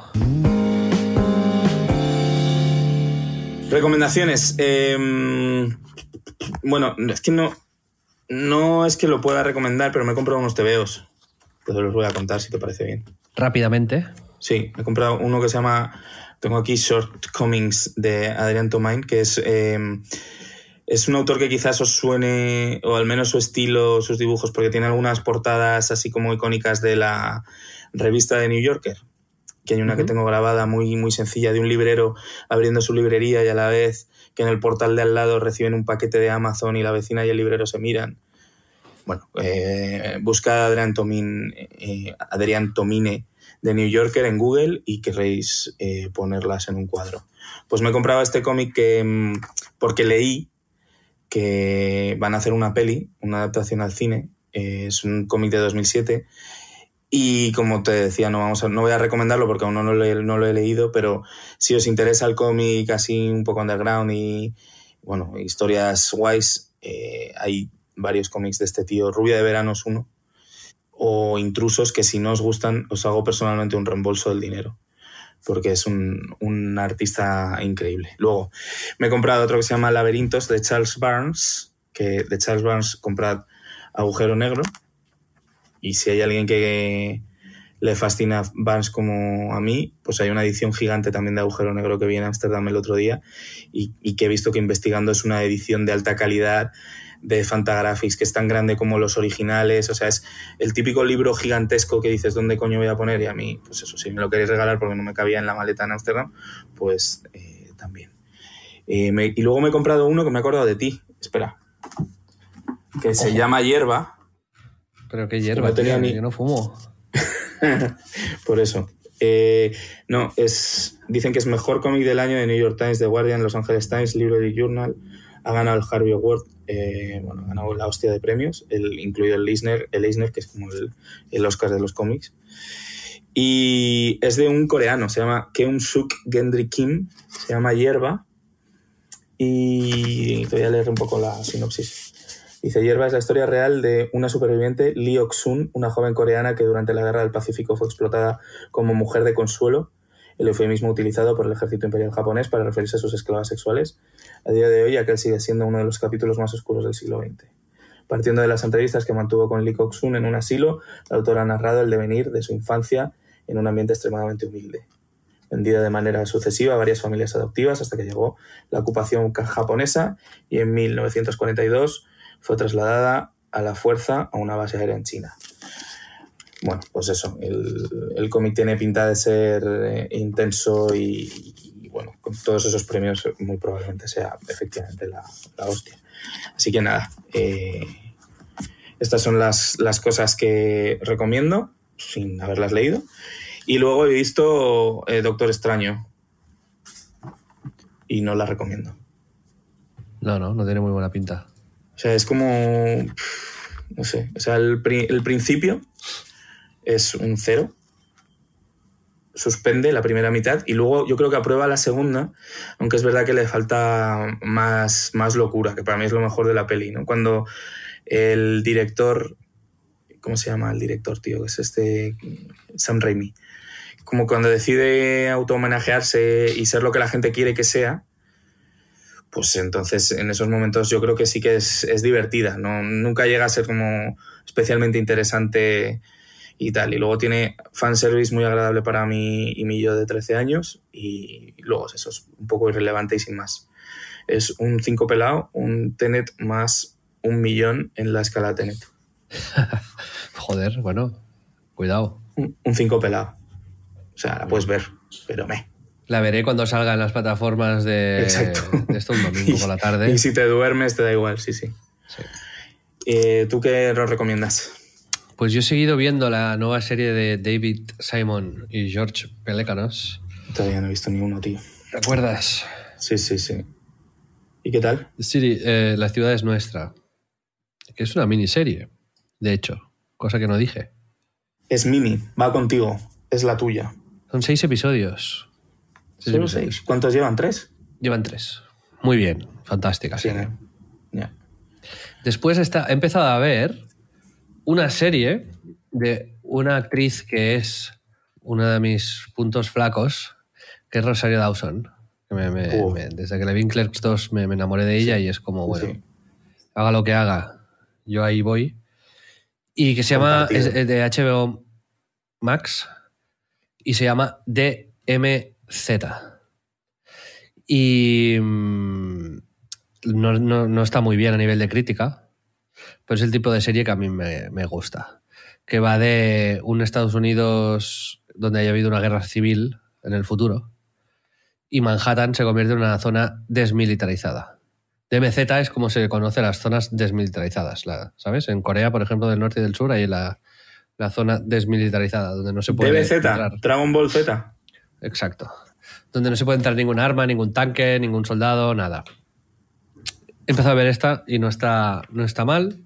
Recomendaciones. Em, bueno, es que no, no es que lo pueda recomendar, pero me he comprado unos tebeos. Te los voy a contar si te parece bien. Rápidamente. Sí, he comprado uno que se llama. Tengo aquí Shortcomings de Adrián Tomain, que es. Em, es un autor que quizás os suene, o al menos su estilo, sus dibujos, porque tiene algunas portadas así como icónicas de la revista de New Yorker. Que hay una que tengo grabada muy, muy sencilla de un librero abriendo su librería y a la vez que en el portal de al lado reciben un paquete de Amazon y la vecina y el librero se miran. Bueno, eh, busca Adrián, Tomine, eh, Adrián Tomine de New Yorker en Google y querréis eh, ponerlas en un cuadro. Pues me he comprado este cómic que, mm, porque leí que van a hacer una peli, una adaptación al cine. Eh, es un cómic de 2007. Y como te decía, no, vamos a, no voy a recomendarlo porque aún no, lo he leído, pero si os interesa el cómic así un poco underground y, bueno, historias guays, eh, hay varios cómics de este tío. Rubia de Verano es uno. O Intrusos, que si no os gustan, os hago personalmente un reembolso del dinero. Porque es un, un artista increíble. Luego, me he comprado otro que se llama Laberintos de Charles Barnes. Que de Charles Barnes comprad Agujero Negro. Y si hay alguien que le fascina Barnes como a mí, pues hay una edición gigante también de Agujero Negro que viene a Amsterdam el otro día y, y que he visto que investigando es una edición de alta calidad de Fantagraphics, que es tan grande como los originales, o sea, es el típico libro gigantesco que dices, ¿dónde coño voy a poner? Y a mí, pues eso, si me lo queréis regalar porque no me cabía en la maleta en Amsterdam, pues eh, también. Eh, me- y luego me he comprado uno que me he acordado de ti, espera, que se llama Hierba, Pero qué hierba, no tenía tío, ni- yo no fumo. por eso. Eh, no, es, dicen que es mejor cómic del año de New York Times, The Guardian, Los Angeles Times, Library Journal. Ha ganado el Harvey Award, eh, bueno, ha ganado la hostia de premios, el, incluido el Eisner, el Eisner, que es como el, el Oscar de los cómics. Y es de un coreano, se llama Keum Suk Gendry Kim, se llama Hierba. Y te voy a leer un poco la sinopsis. Dice, Hierba es la historia real de una superviviente, Lee Ok-sun, una joven coreana que durante la Guerra del Pacífico fue explotada como mujer de consuelo, el eufemismo utilizado por el ejército imperial japonés para referirse a sus esclavas sexuales. A día de hoy, aquel sigue siendo uno de los capítulos más oscuros del siglo XX. Partiendo de las entrevistas que mantuvo con Lee Ok-sun en un asilo, la autora ha narrado el devenir de su infancia en un ambiente extremadamente humilde. Vendida de manera sucesiva a varias familias adoptivas hasta que llegó la ocupación japonesa y en 1942 fue trasladada a la fuerza a una base aérea en China. Bueno, pues eso, el, el cómic tiene pinta de ser eh, intenso y, bueno, con todos esos premios muy probablemente sea efectivamente la, la hostia. Así que nada, eh, estas son las, las cosas que recomiendo sin haberlas leído. Y luego he visto eh, Doctor Extraño y no la recomiendo. No, no, no tiene muy buena pinta. O sea, es como. No sé. O sea, el, el principio es un cero. Suspende la primera mitad y luego yo creo que aprueba la segunda, aunque es verdad que le falta más, más locura, que para mí es lo mejor de la peli, ¿no? Cuando el director. ¿Cómo se llama el director, tío? Es este. Sam Raimi. Como cuando decide auto-homenajearse y ser lo que la gente quiere que sea, pues entonces en esos momentos yo creo que sí que es, es divertida, ¿no? Nunca llega a ser como especialmente interesante y tal. Y luego tiene fanservice muy agradable para mí y mi yo de 13 años y luego eso es un poco irrelevante y sin más. Es un 5 pelado, un Tenet más un millón en la escala Tenet. Joder, bueno, cuidado. Un 5 pelado. O sea, la puedes ver, pero me. La veré cuando salga en las plataformas de, Exacto. de esto un domingo por la tarde. Y si te duermes te da igual, sí, sí. Sí. Eh, ¿Tú qué nos recomiendas? Pues yo he seguido viendo la nueva serie de David Simon y George Pelecanos. Todavía no he visto ni uno, tío. ¿Recuerdas? Sí, sí, sí. ¿Y qué tal? Sí, eh, La ciudad es nuestra. Que es una miniserie, de hecho, cosa que no dije. Es mini, va contigo, es la tuya. Son seis episodios. Seis ¿Solo episodios. seis? ¿Cuántos llevan? ¿Tres? Llevan tres. Muy bien, fantástica. Sí, serie. Después está, he empezado a ver una serie de una actriz que es uno de mis puntos flacos, que es Rosario Dawson. Que me- me- me- desde que le vi en Clerks 2 me, enamoré de ella y es como, bueno, Sí. haga lo que haga, yo ahí voy. Y que se llama, es de HBO Max, y se llama DMZ. Y mm, no, no- no está muy bien a nivel de crítica, pero es el tipo de serie que a mí me, me gusta. Que va de un Estados Unidos donde haya habido una guerra civil en el futuro y Manhattan se convierte en una zona desmilitarizada. DMZ es como se conoce las zonas desmilitarizadas, la- ¿sabes? En Corea, por ejemplo, del norte y del sur hay la, la zona desmilitarizada, donde no se puede DBZ, entrar. Dragon Ball Z. Exacto. Donde no se puede entrar ningún arma, ningún tanque, ningún soldado, nada. He empezado a ver esta y no está, no está mal.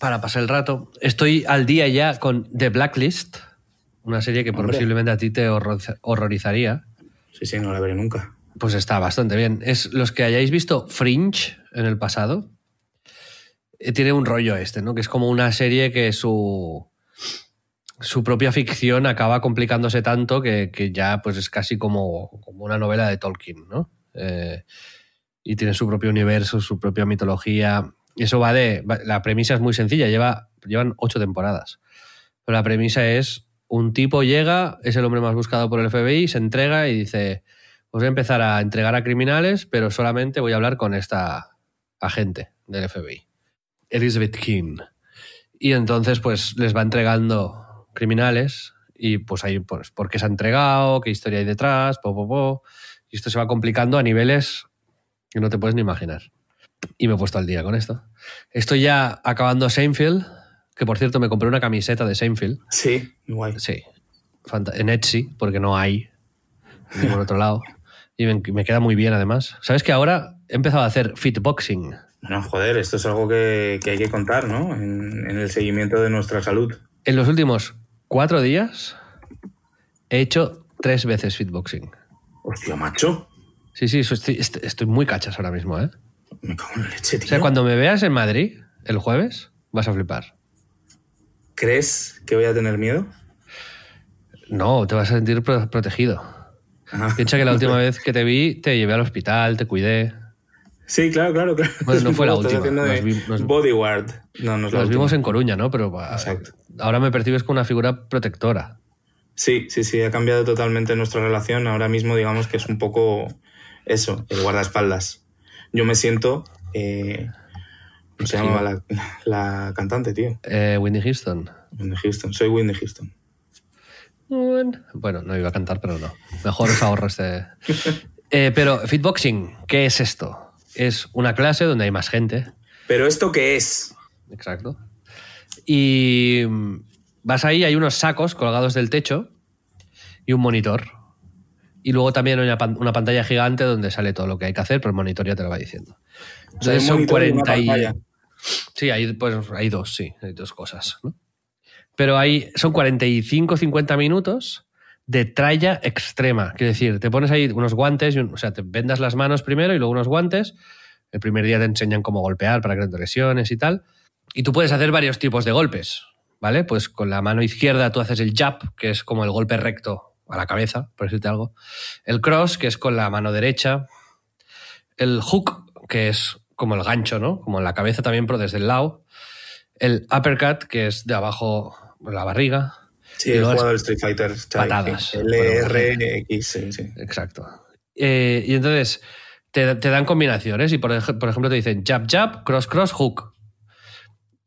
Para pasar el rato. Estoy al día ya con The Blacklist, una serie que Hombre. posiblemente a ti te horror- horrorizaría. Sí, sí, no la veré nunca. Pues está bastante bien. Es los que hayáis visto Fringe en el pasado. eh, Tiene un rollo este, ¿no? Que es como una serie que su, su propia ficción acaba complicándose tanto que, que ya pues es casi como, como una novela de Tolkien, ¿no? Eh, y tiene su propio universo, su propia mitología. Eso va de. La premisa es muy sencilla, lleva, llevan ocho temporadas. Pero la premisa es: un tipo llega, es el hombre más buscado por el FBI, se entrega y dice: Os voy a empezar a entregar a criminales, pero solamente voy a hablar con esta agente del FBI, Elizabeth King. Y entonces, pues les va entregando criminales y pues ahí, pues, por qué se ha entregado, qué historia hay detrás, po, po, po. Y esto se va complicando a niveles que no te puedes ni imaginar. Y me he puesto al día con esto. Estoy ya acabando Seinfeld, que por cierto me compré una camiseta de Seinfeld. Sí, guay. Sí. En Etsy, porque no hay en ningún otro lado. Y me, queda muy bien además. ¿Sabes que ahora he empezado a hacer fitboxing? Bueno, joder, esto es algo que, que hay que contar, ¿no? En, en el seguimiento de nuestra salud. En los últimos cuatro días he hecho tres veces fitboxing. Hostia, macho. Sí, sí, estoy, est- estoy muy cachas ahora mismo, ¿eh? Me cago en la leche, tío. O sea, cuando me veas en Madrid el jueves, vas a flipar. ¿Crees que voy a tener miedo? No, te vas a sentir pro- protegido. Ajá. Piensa que la última vez que te vi, te llevé al hospital, te cuidé. Sí, claro, claro, claro. Bueno, no fue la última. haciendo de Nos vi- nos- bodyguard. No, no es la Nos última. vimos en Coruña, ¿no? Pero Exacto. Ahora me percibes como una figura protectora. Sí, sí, sí, ha cambiado totalmente nuestra relación. Ahora mismo, digamos que es un poco eso, el guardaespaldas. Yo me siento. Eh, ¿Cómo se llamaba la, la cantante, tío? Eh, Whitney Houston. Whitney Houston. Soy Whitney Houston. Bueno, no iba a cantar, pero no. Mejor os ahorro este. Eh, pero fitboxing, ¿qué es esto? Es una clase donde hay más gente. ¿Pero esto qué es? Exacto. Y mm, vas ahí, hay unos sacos colgados del techo y un monitor. Y luego también una, pan- una pantalla gigante donde sale todo lo que hay que hacer, pero el monitor ya te lo va diciendo. O sea, hay Entonces son monitor y una 40 y... Sí, hay, pues, hay dos, sí, hay dos cosas. ¿no? Pero hay, son 45-50 minutos de tralla extrema. Quiero decir, te pones ahí unos guantes, y un- o sea, te vendas las manos primero y luego unos guantes. El primer día te enseñan cómo golpear para que no te lesiones y tal. Y tú puedes hacer varios tipos de golpes, ¿vale? Pues con la mano izquierda tú haces el jab, que es como el golpe recto a la cabeza, por decirte algo. El cross, que es con la mano derecha. El hook, que es como el gancho, ¿no? Como en la cabeza también, pero desde el lado. El uppercut, que es de abajo la barriga. Sí, he jugado Street Fighter. patadas. LRX, sí, sí. Exacto. Eh, y entonces te, te dan combinaciones y por, por ejemplo te dicen jab, jab, cross, cross, hook.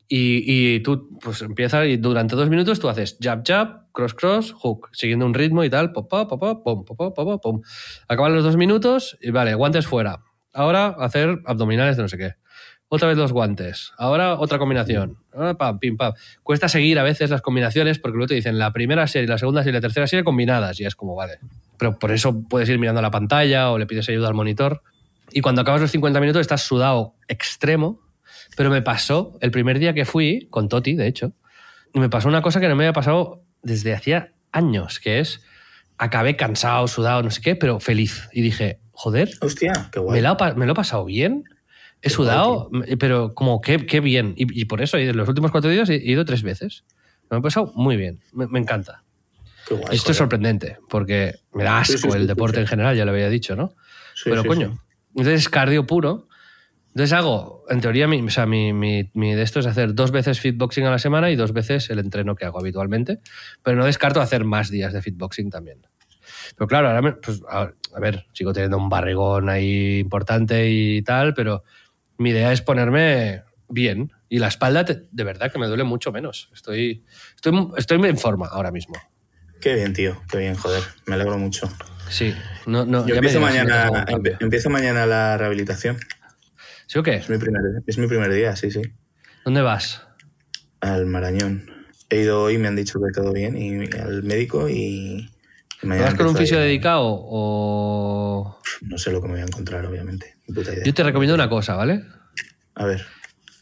Y, y tú pues empiezas y durante dos minutos tú haces jab, jab, cross, cross, hook, siguiendo un ritmo y tal, pop, pop, pop, pop, pum, pop, pop, pop, pum. Acaban los dos minutos y vale, guantes fuera. Ahora hacer abdominales de no sé qué. Otra vez los guantes. Ahora otra combinación. Ah, pam, pim, pam. Cuesta seguir a veces las combinaciones porque luego te dicen la primera serie, la segunda serie, la tercera serie combinadas y es como, vale. Pero por eso puedes ir mirando la pantalla o le pides ayuda al monitor. Y cuando acabas los 50 minutos estás sudado extremo. Pero me pasó el primer día que fui, con Toti, de hecho, y me pasó una cosa que no me había pasado desde hacía años, que es, acabé cansado, sudado, no sé qué, pero feliz. Y dije, joder, Hostia, qué guay. me lo, me lo he pasado bien. He Qué sudado, pero como qué, qué bien. Y, y por eso en los últimos cuatro días he ido tres veces. Me he pasado muy bien. Me, me encanta. Qué guay, Esto es sorprendente, porque me da asco sí, sí, el deporte en general, ya lo había dicho, ¿no? Pero coño, entonces es cardio puro. Entonces hago, en teoría, mi, o sea, mi, mi- mi de esto es hacer dos veces fitboxing a la semana y dos veces el entreno que hago habitualmente. Pero no descarto hacer más días de fitboxing también. Pero claro, ahora, me- pues, a, a ver, sigo teniendo un barrigón ahí importante y tal, pero mi idea es ponerme bien. Y la espalda, te- de verdad, que me duele mucho menos. Estoy, estoy, estoy en forma ahora mismo. Qué bien, tío. Qué bien, joder. Me alegro mucho. Sí, no, no, Yo ya me empiezo dirás mañana, empiezo mañana la rehabilitación. ¿Sí o qué? Es mi, primer, es mi primer día, sí, sí. ¿Dónde vas? Al Marañón. He ido hoy, me han dicho que todo bien, y al médico y... ¿Vas con un fisio dedicado o...? No sé lo que me voy a encontrar, obviamente. Puta idea. Yo te recomiendo una cosa, ¿vale? A ver.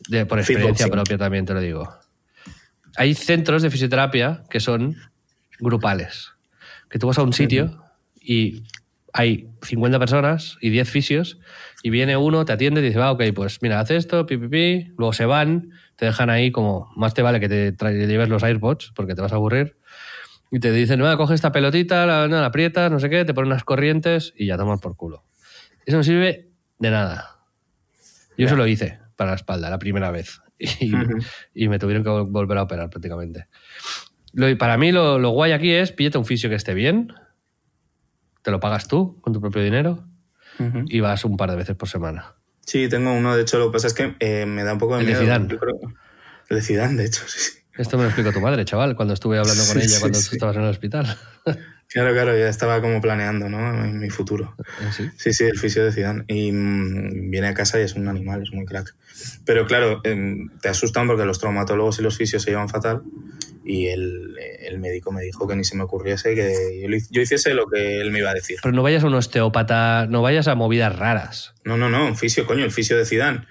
De- por experiencia propia también te lo digo. Hay centros de fisioterapia que son grupales. Que tú vas a un sitio y hay 50 personas y 10 fisios y viene uno, te atiende y dice, va, ok, pues mira, haz esto, pi, pi, pi, luego se van, te dejan ahí como, más te vale que te, trae- lleves los AirPods porque te vas a aburrir y te dicen, no, coge esta pelotita, la, la aprietas, no sé qué, te ponen unas corrientes y ya tomas por culo. Eso no sirve de nada. Yo eso lo hice para la espalda la primera vez y, y me tuvieron que vol- volver a operar prácticamente. Lo- para mí lo, lo guay aquí es píllate un fisio que esté bien, te lo pagas tú con tu propio dinero Ujú. y vas un par de veces por semana. Sí, tengo uno. De hecho, lo que pasa es que eh, me da un poco de El de miedo. Zidane. Yo creo- El de Zidane, de hecho, sí. Esto me lo explicó tu madre, chaval, cuando estuve hablando con Sí, ella sí, cuando sí. tú estabas en el hospital. Claro, claro, ya estaba como planeando, ¿no? Mi futuro. Sí. Sí, sí, el fisio de Zidane. Y mm, viene a casa y es un animal, es muy crack. Pero claro, em, te asustan porque los traumatólogos y los fisios se llevan fatal. Y el, el médico me dijo que ni se me ocurriese que yo, yo hiciese lo que él me iba a decir. Pero no vayas a un osteópata, no vayas a movidas raras. No, no, no, un fisio, coño, el fisio de Zidane.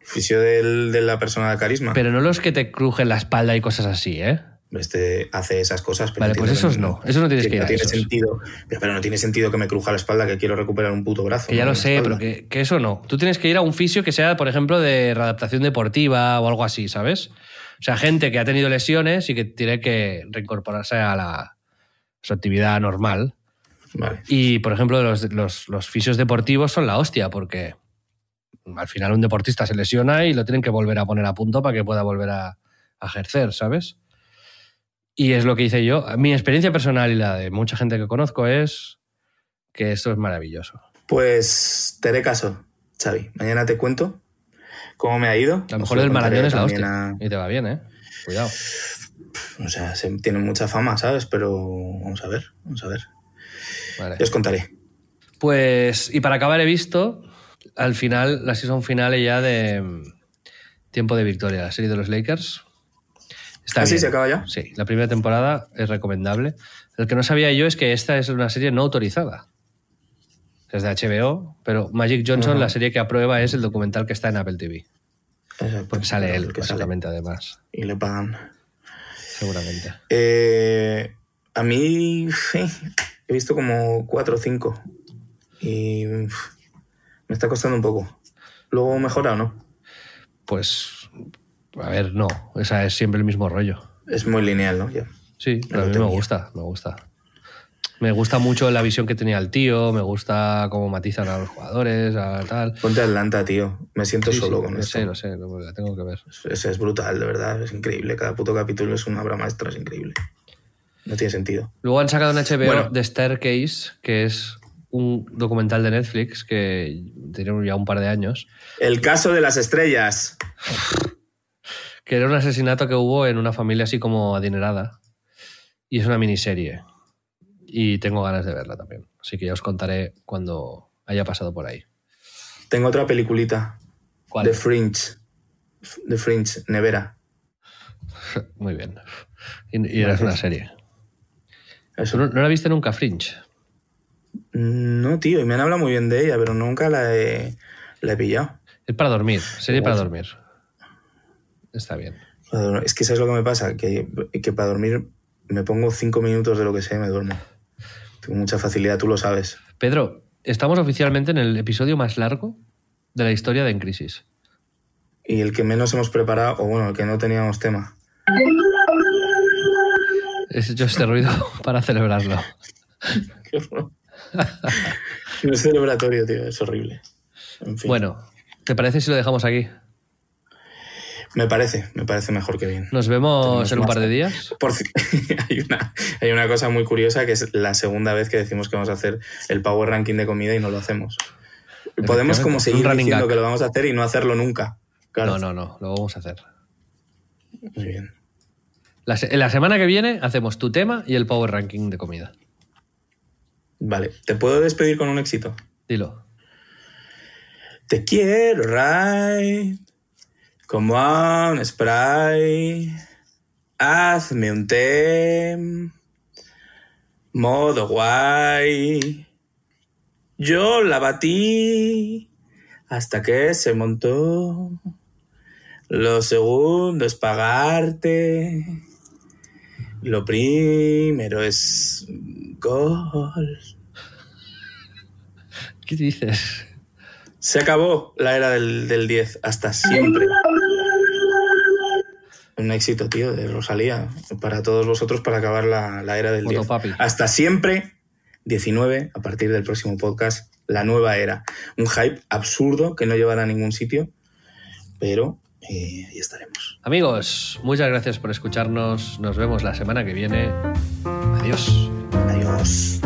El fisio del- de la persona de carisma. Pero no los que te crujen la espalda y cosas así, ¿eh? Este hace esas cosas. Pero Vale, pues esos que no. Esos no tienes que ir no a tiene esos. sentido. Pero, pero no tiene sentido que me cruja la espalda que quiero recuperar un puto brazo. Que ya ¿no? lo sé, pero que, que eso no. Tú tienes que ir a un fisio que sea, por ejemplo, de readaptación deportiva o algo así, ¿sabes? O sea, gente que ha tenido lesiones y que tiene que reincorporarse a la su actividad normal. Vale. Y, por ejemplo, los, los, los fisios deportivos son la hostia, porque al final un deportista se lesiona y lo tienen que volver a poner a punto para que pueda volver a, a ejercer, ¿sabes? Y es lo que hice yo. Mi experiencia personal y la de mucha gente que conozco es que esto es maravilloso. Pues te haré caso, Xavi. Mañana te cuento cómo me ha ido. A lo mejor lo el contaré marañón es la hostia. a- Y te va bien, ¿eh? Cuidado. O sea, se, tiene mucha fama, ¿sabes? Pero vamos a ver, vamos a ver. Vale. Os contaré. Pues, y para acabar he visto al final, la season final ya de mm, Tiempo de Victoria, la serie de los Lakers. Está ¿Ah, sí? bien. ¿Se acaba ya? Sí, la primera temporada es recomendable. Lo que no sabía yo es que esta es una serie no autorizada. Es de HBO, pero Magic Johnson, Ajá. la serie que aprueba es el documental que está en Apple TV. Exacto. Porque sale él, sale. básicamente, además. Y le pagan. Seguramente. Eh, a mí sí, he visto como cuatro o cinco. Y me está costando un poco. ¿Luego mejora o no? Pues, a ver, no. Esa es siempre el mismo rollo. Es muy lineal, ¿no? Sí, pero a mí me gusta, me gusta. Me gusta mucho la visión que tenía el tío, me gusta cómo matizan a los jugadores, a tal. Ponte Atlanta, tío. Me siento Sí, solo sí, con lo esto. sé, lo sé, la tengo que ver. Es, es brutal, de verdad. Es increíble. Cada puto capítulo es una obra maestra, es increíble. No tiene sentido. Luego han sacado en HBO Bueno. The Staircase, que es un documental de Netflix que tiene ya un par de años, El caso de las estrellas. que era un asesinato que hubo en una familia así como adinerada. Y es una miniserie. Y tengo ganas de verla también. Así que ya os contaré cuando haya pasado por ahí. Tengo otra peliculita. ¿Cuál? The Fringe. The Fringe, Nevera. Muy bien. Y, y era una serie. Eso. ¿Tú no, no la viste nunca, Fringe? No, tío, y me han hablado muy bien de ella, pero nunca la he, la he pillado. Es para dormir, serie para dormir. Está bien. Es que sabes lo que me pasa, que, que para dormir me pongo cinco minutos de lo que sea y me duermo. Tengo mucha facilidad, tú lo sabes. Pedro, estamos oficialmente en el episodio más largo de la historia de En Crisis. Y el que menos hemos preparado, o bueno, el que no teníamos tema. He hecho este ruido para celebrarlo. Qué horror. no es celebratorio, tío, es horrible. En fin. Bueno, ¿te parece si lo dejamos aquí? Me parece, me parece mejor que bien. Nos vemos Tenemos en un par de días. Por hay, una, hay una cosa muy curiosa que es la segunda vez que decimos que vamos a hacer el Power Ranking de comida y no lo hacemos. Podemos como seguir diciendo gag. que lo vamos a hacer y no hacerlo nunca. Claro. No, no, no, lo vamos a hacer. Muy bien. La, se- la semana que viene hacemos tu tema y el Power Ranking de comida. Vale, ¿te puedo despedir con un éxito? Dilo. Te quiero, right, como a un spray. Hazme un tem, modo guay. Yo la batí hasta que se montó. Lo segundo es pagarte. Lo primero es gol. ¿Qué dices? Se acabó la era del, del 10, hasta siempre. Un éxito, tío, de Rosalía. Para todos vosotros, para acabar la, la era del Foto 10. papi. Hasta siempre, 19, a partir del próximo podcast, la nueva era. Un hype absurdo que no llevará a ningún sitio, pero eh, ahí estaremos. Amigos, muchas gracias por escucharnos. Nos vemos la semana que viene. Adiós. Adiós.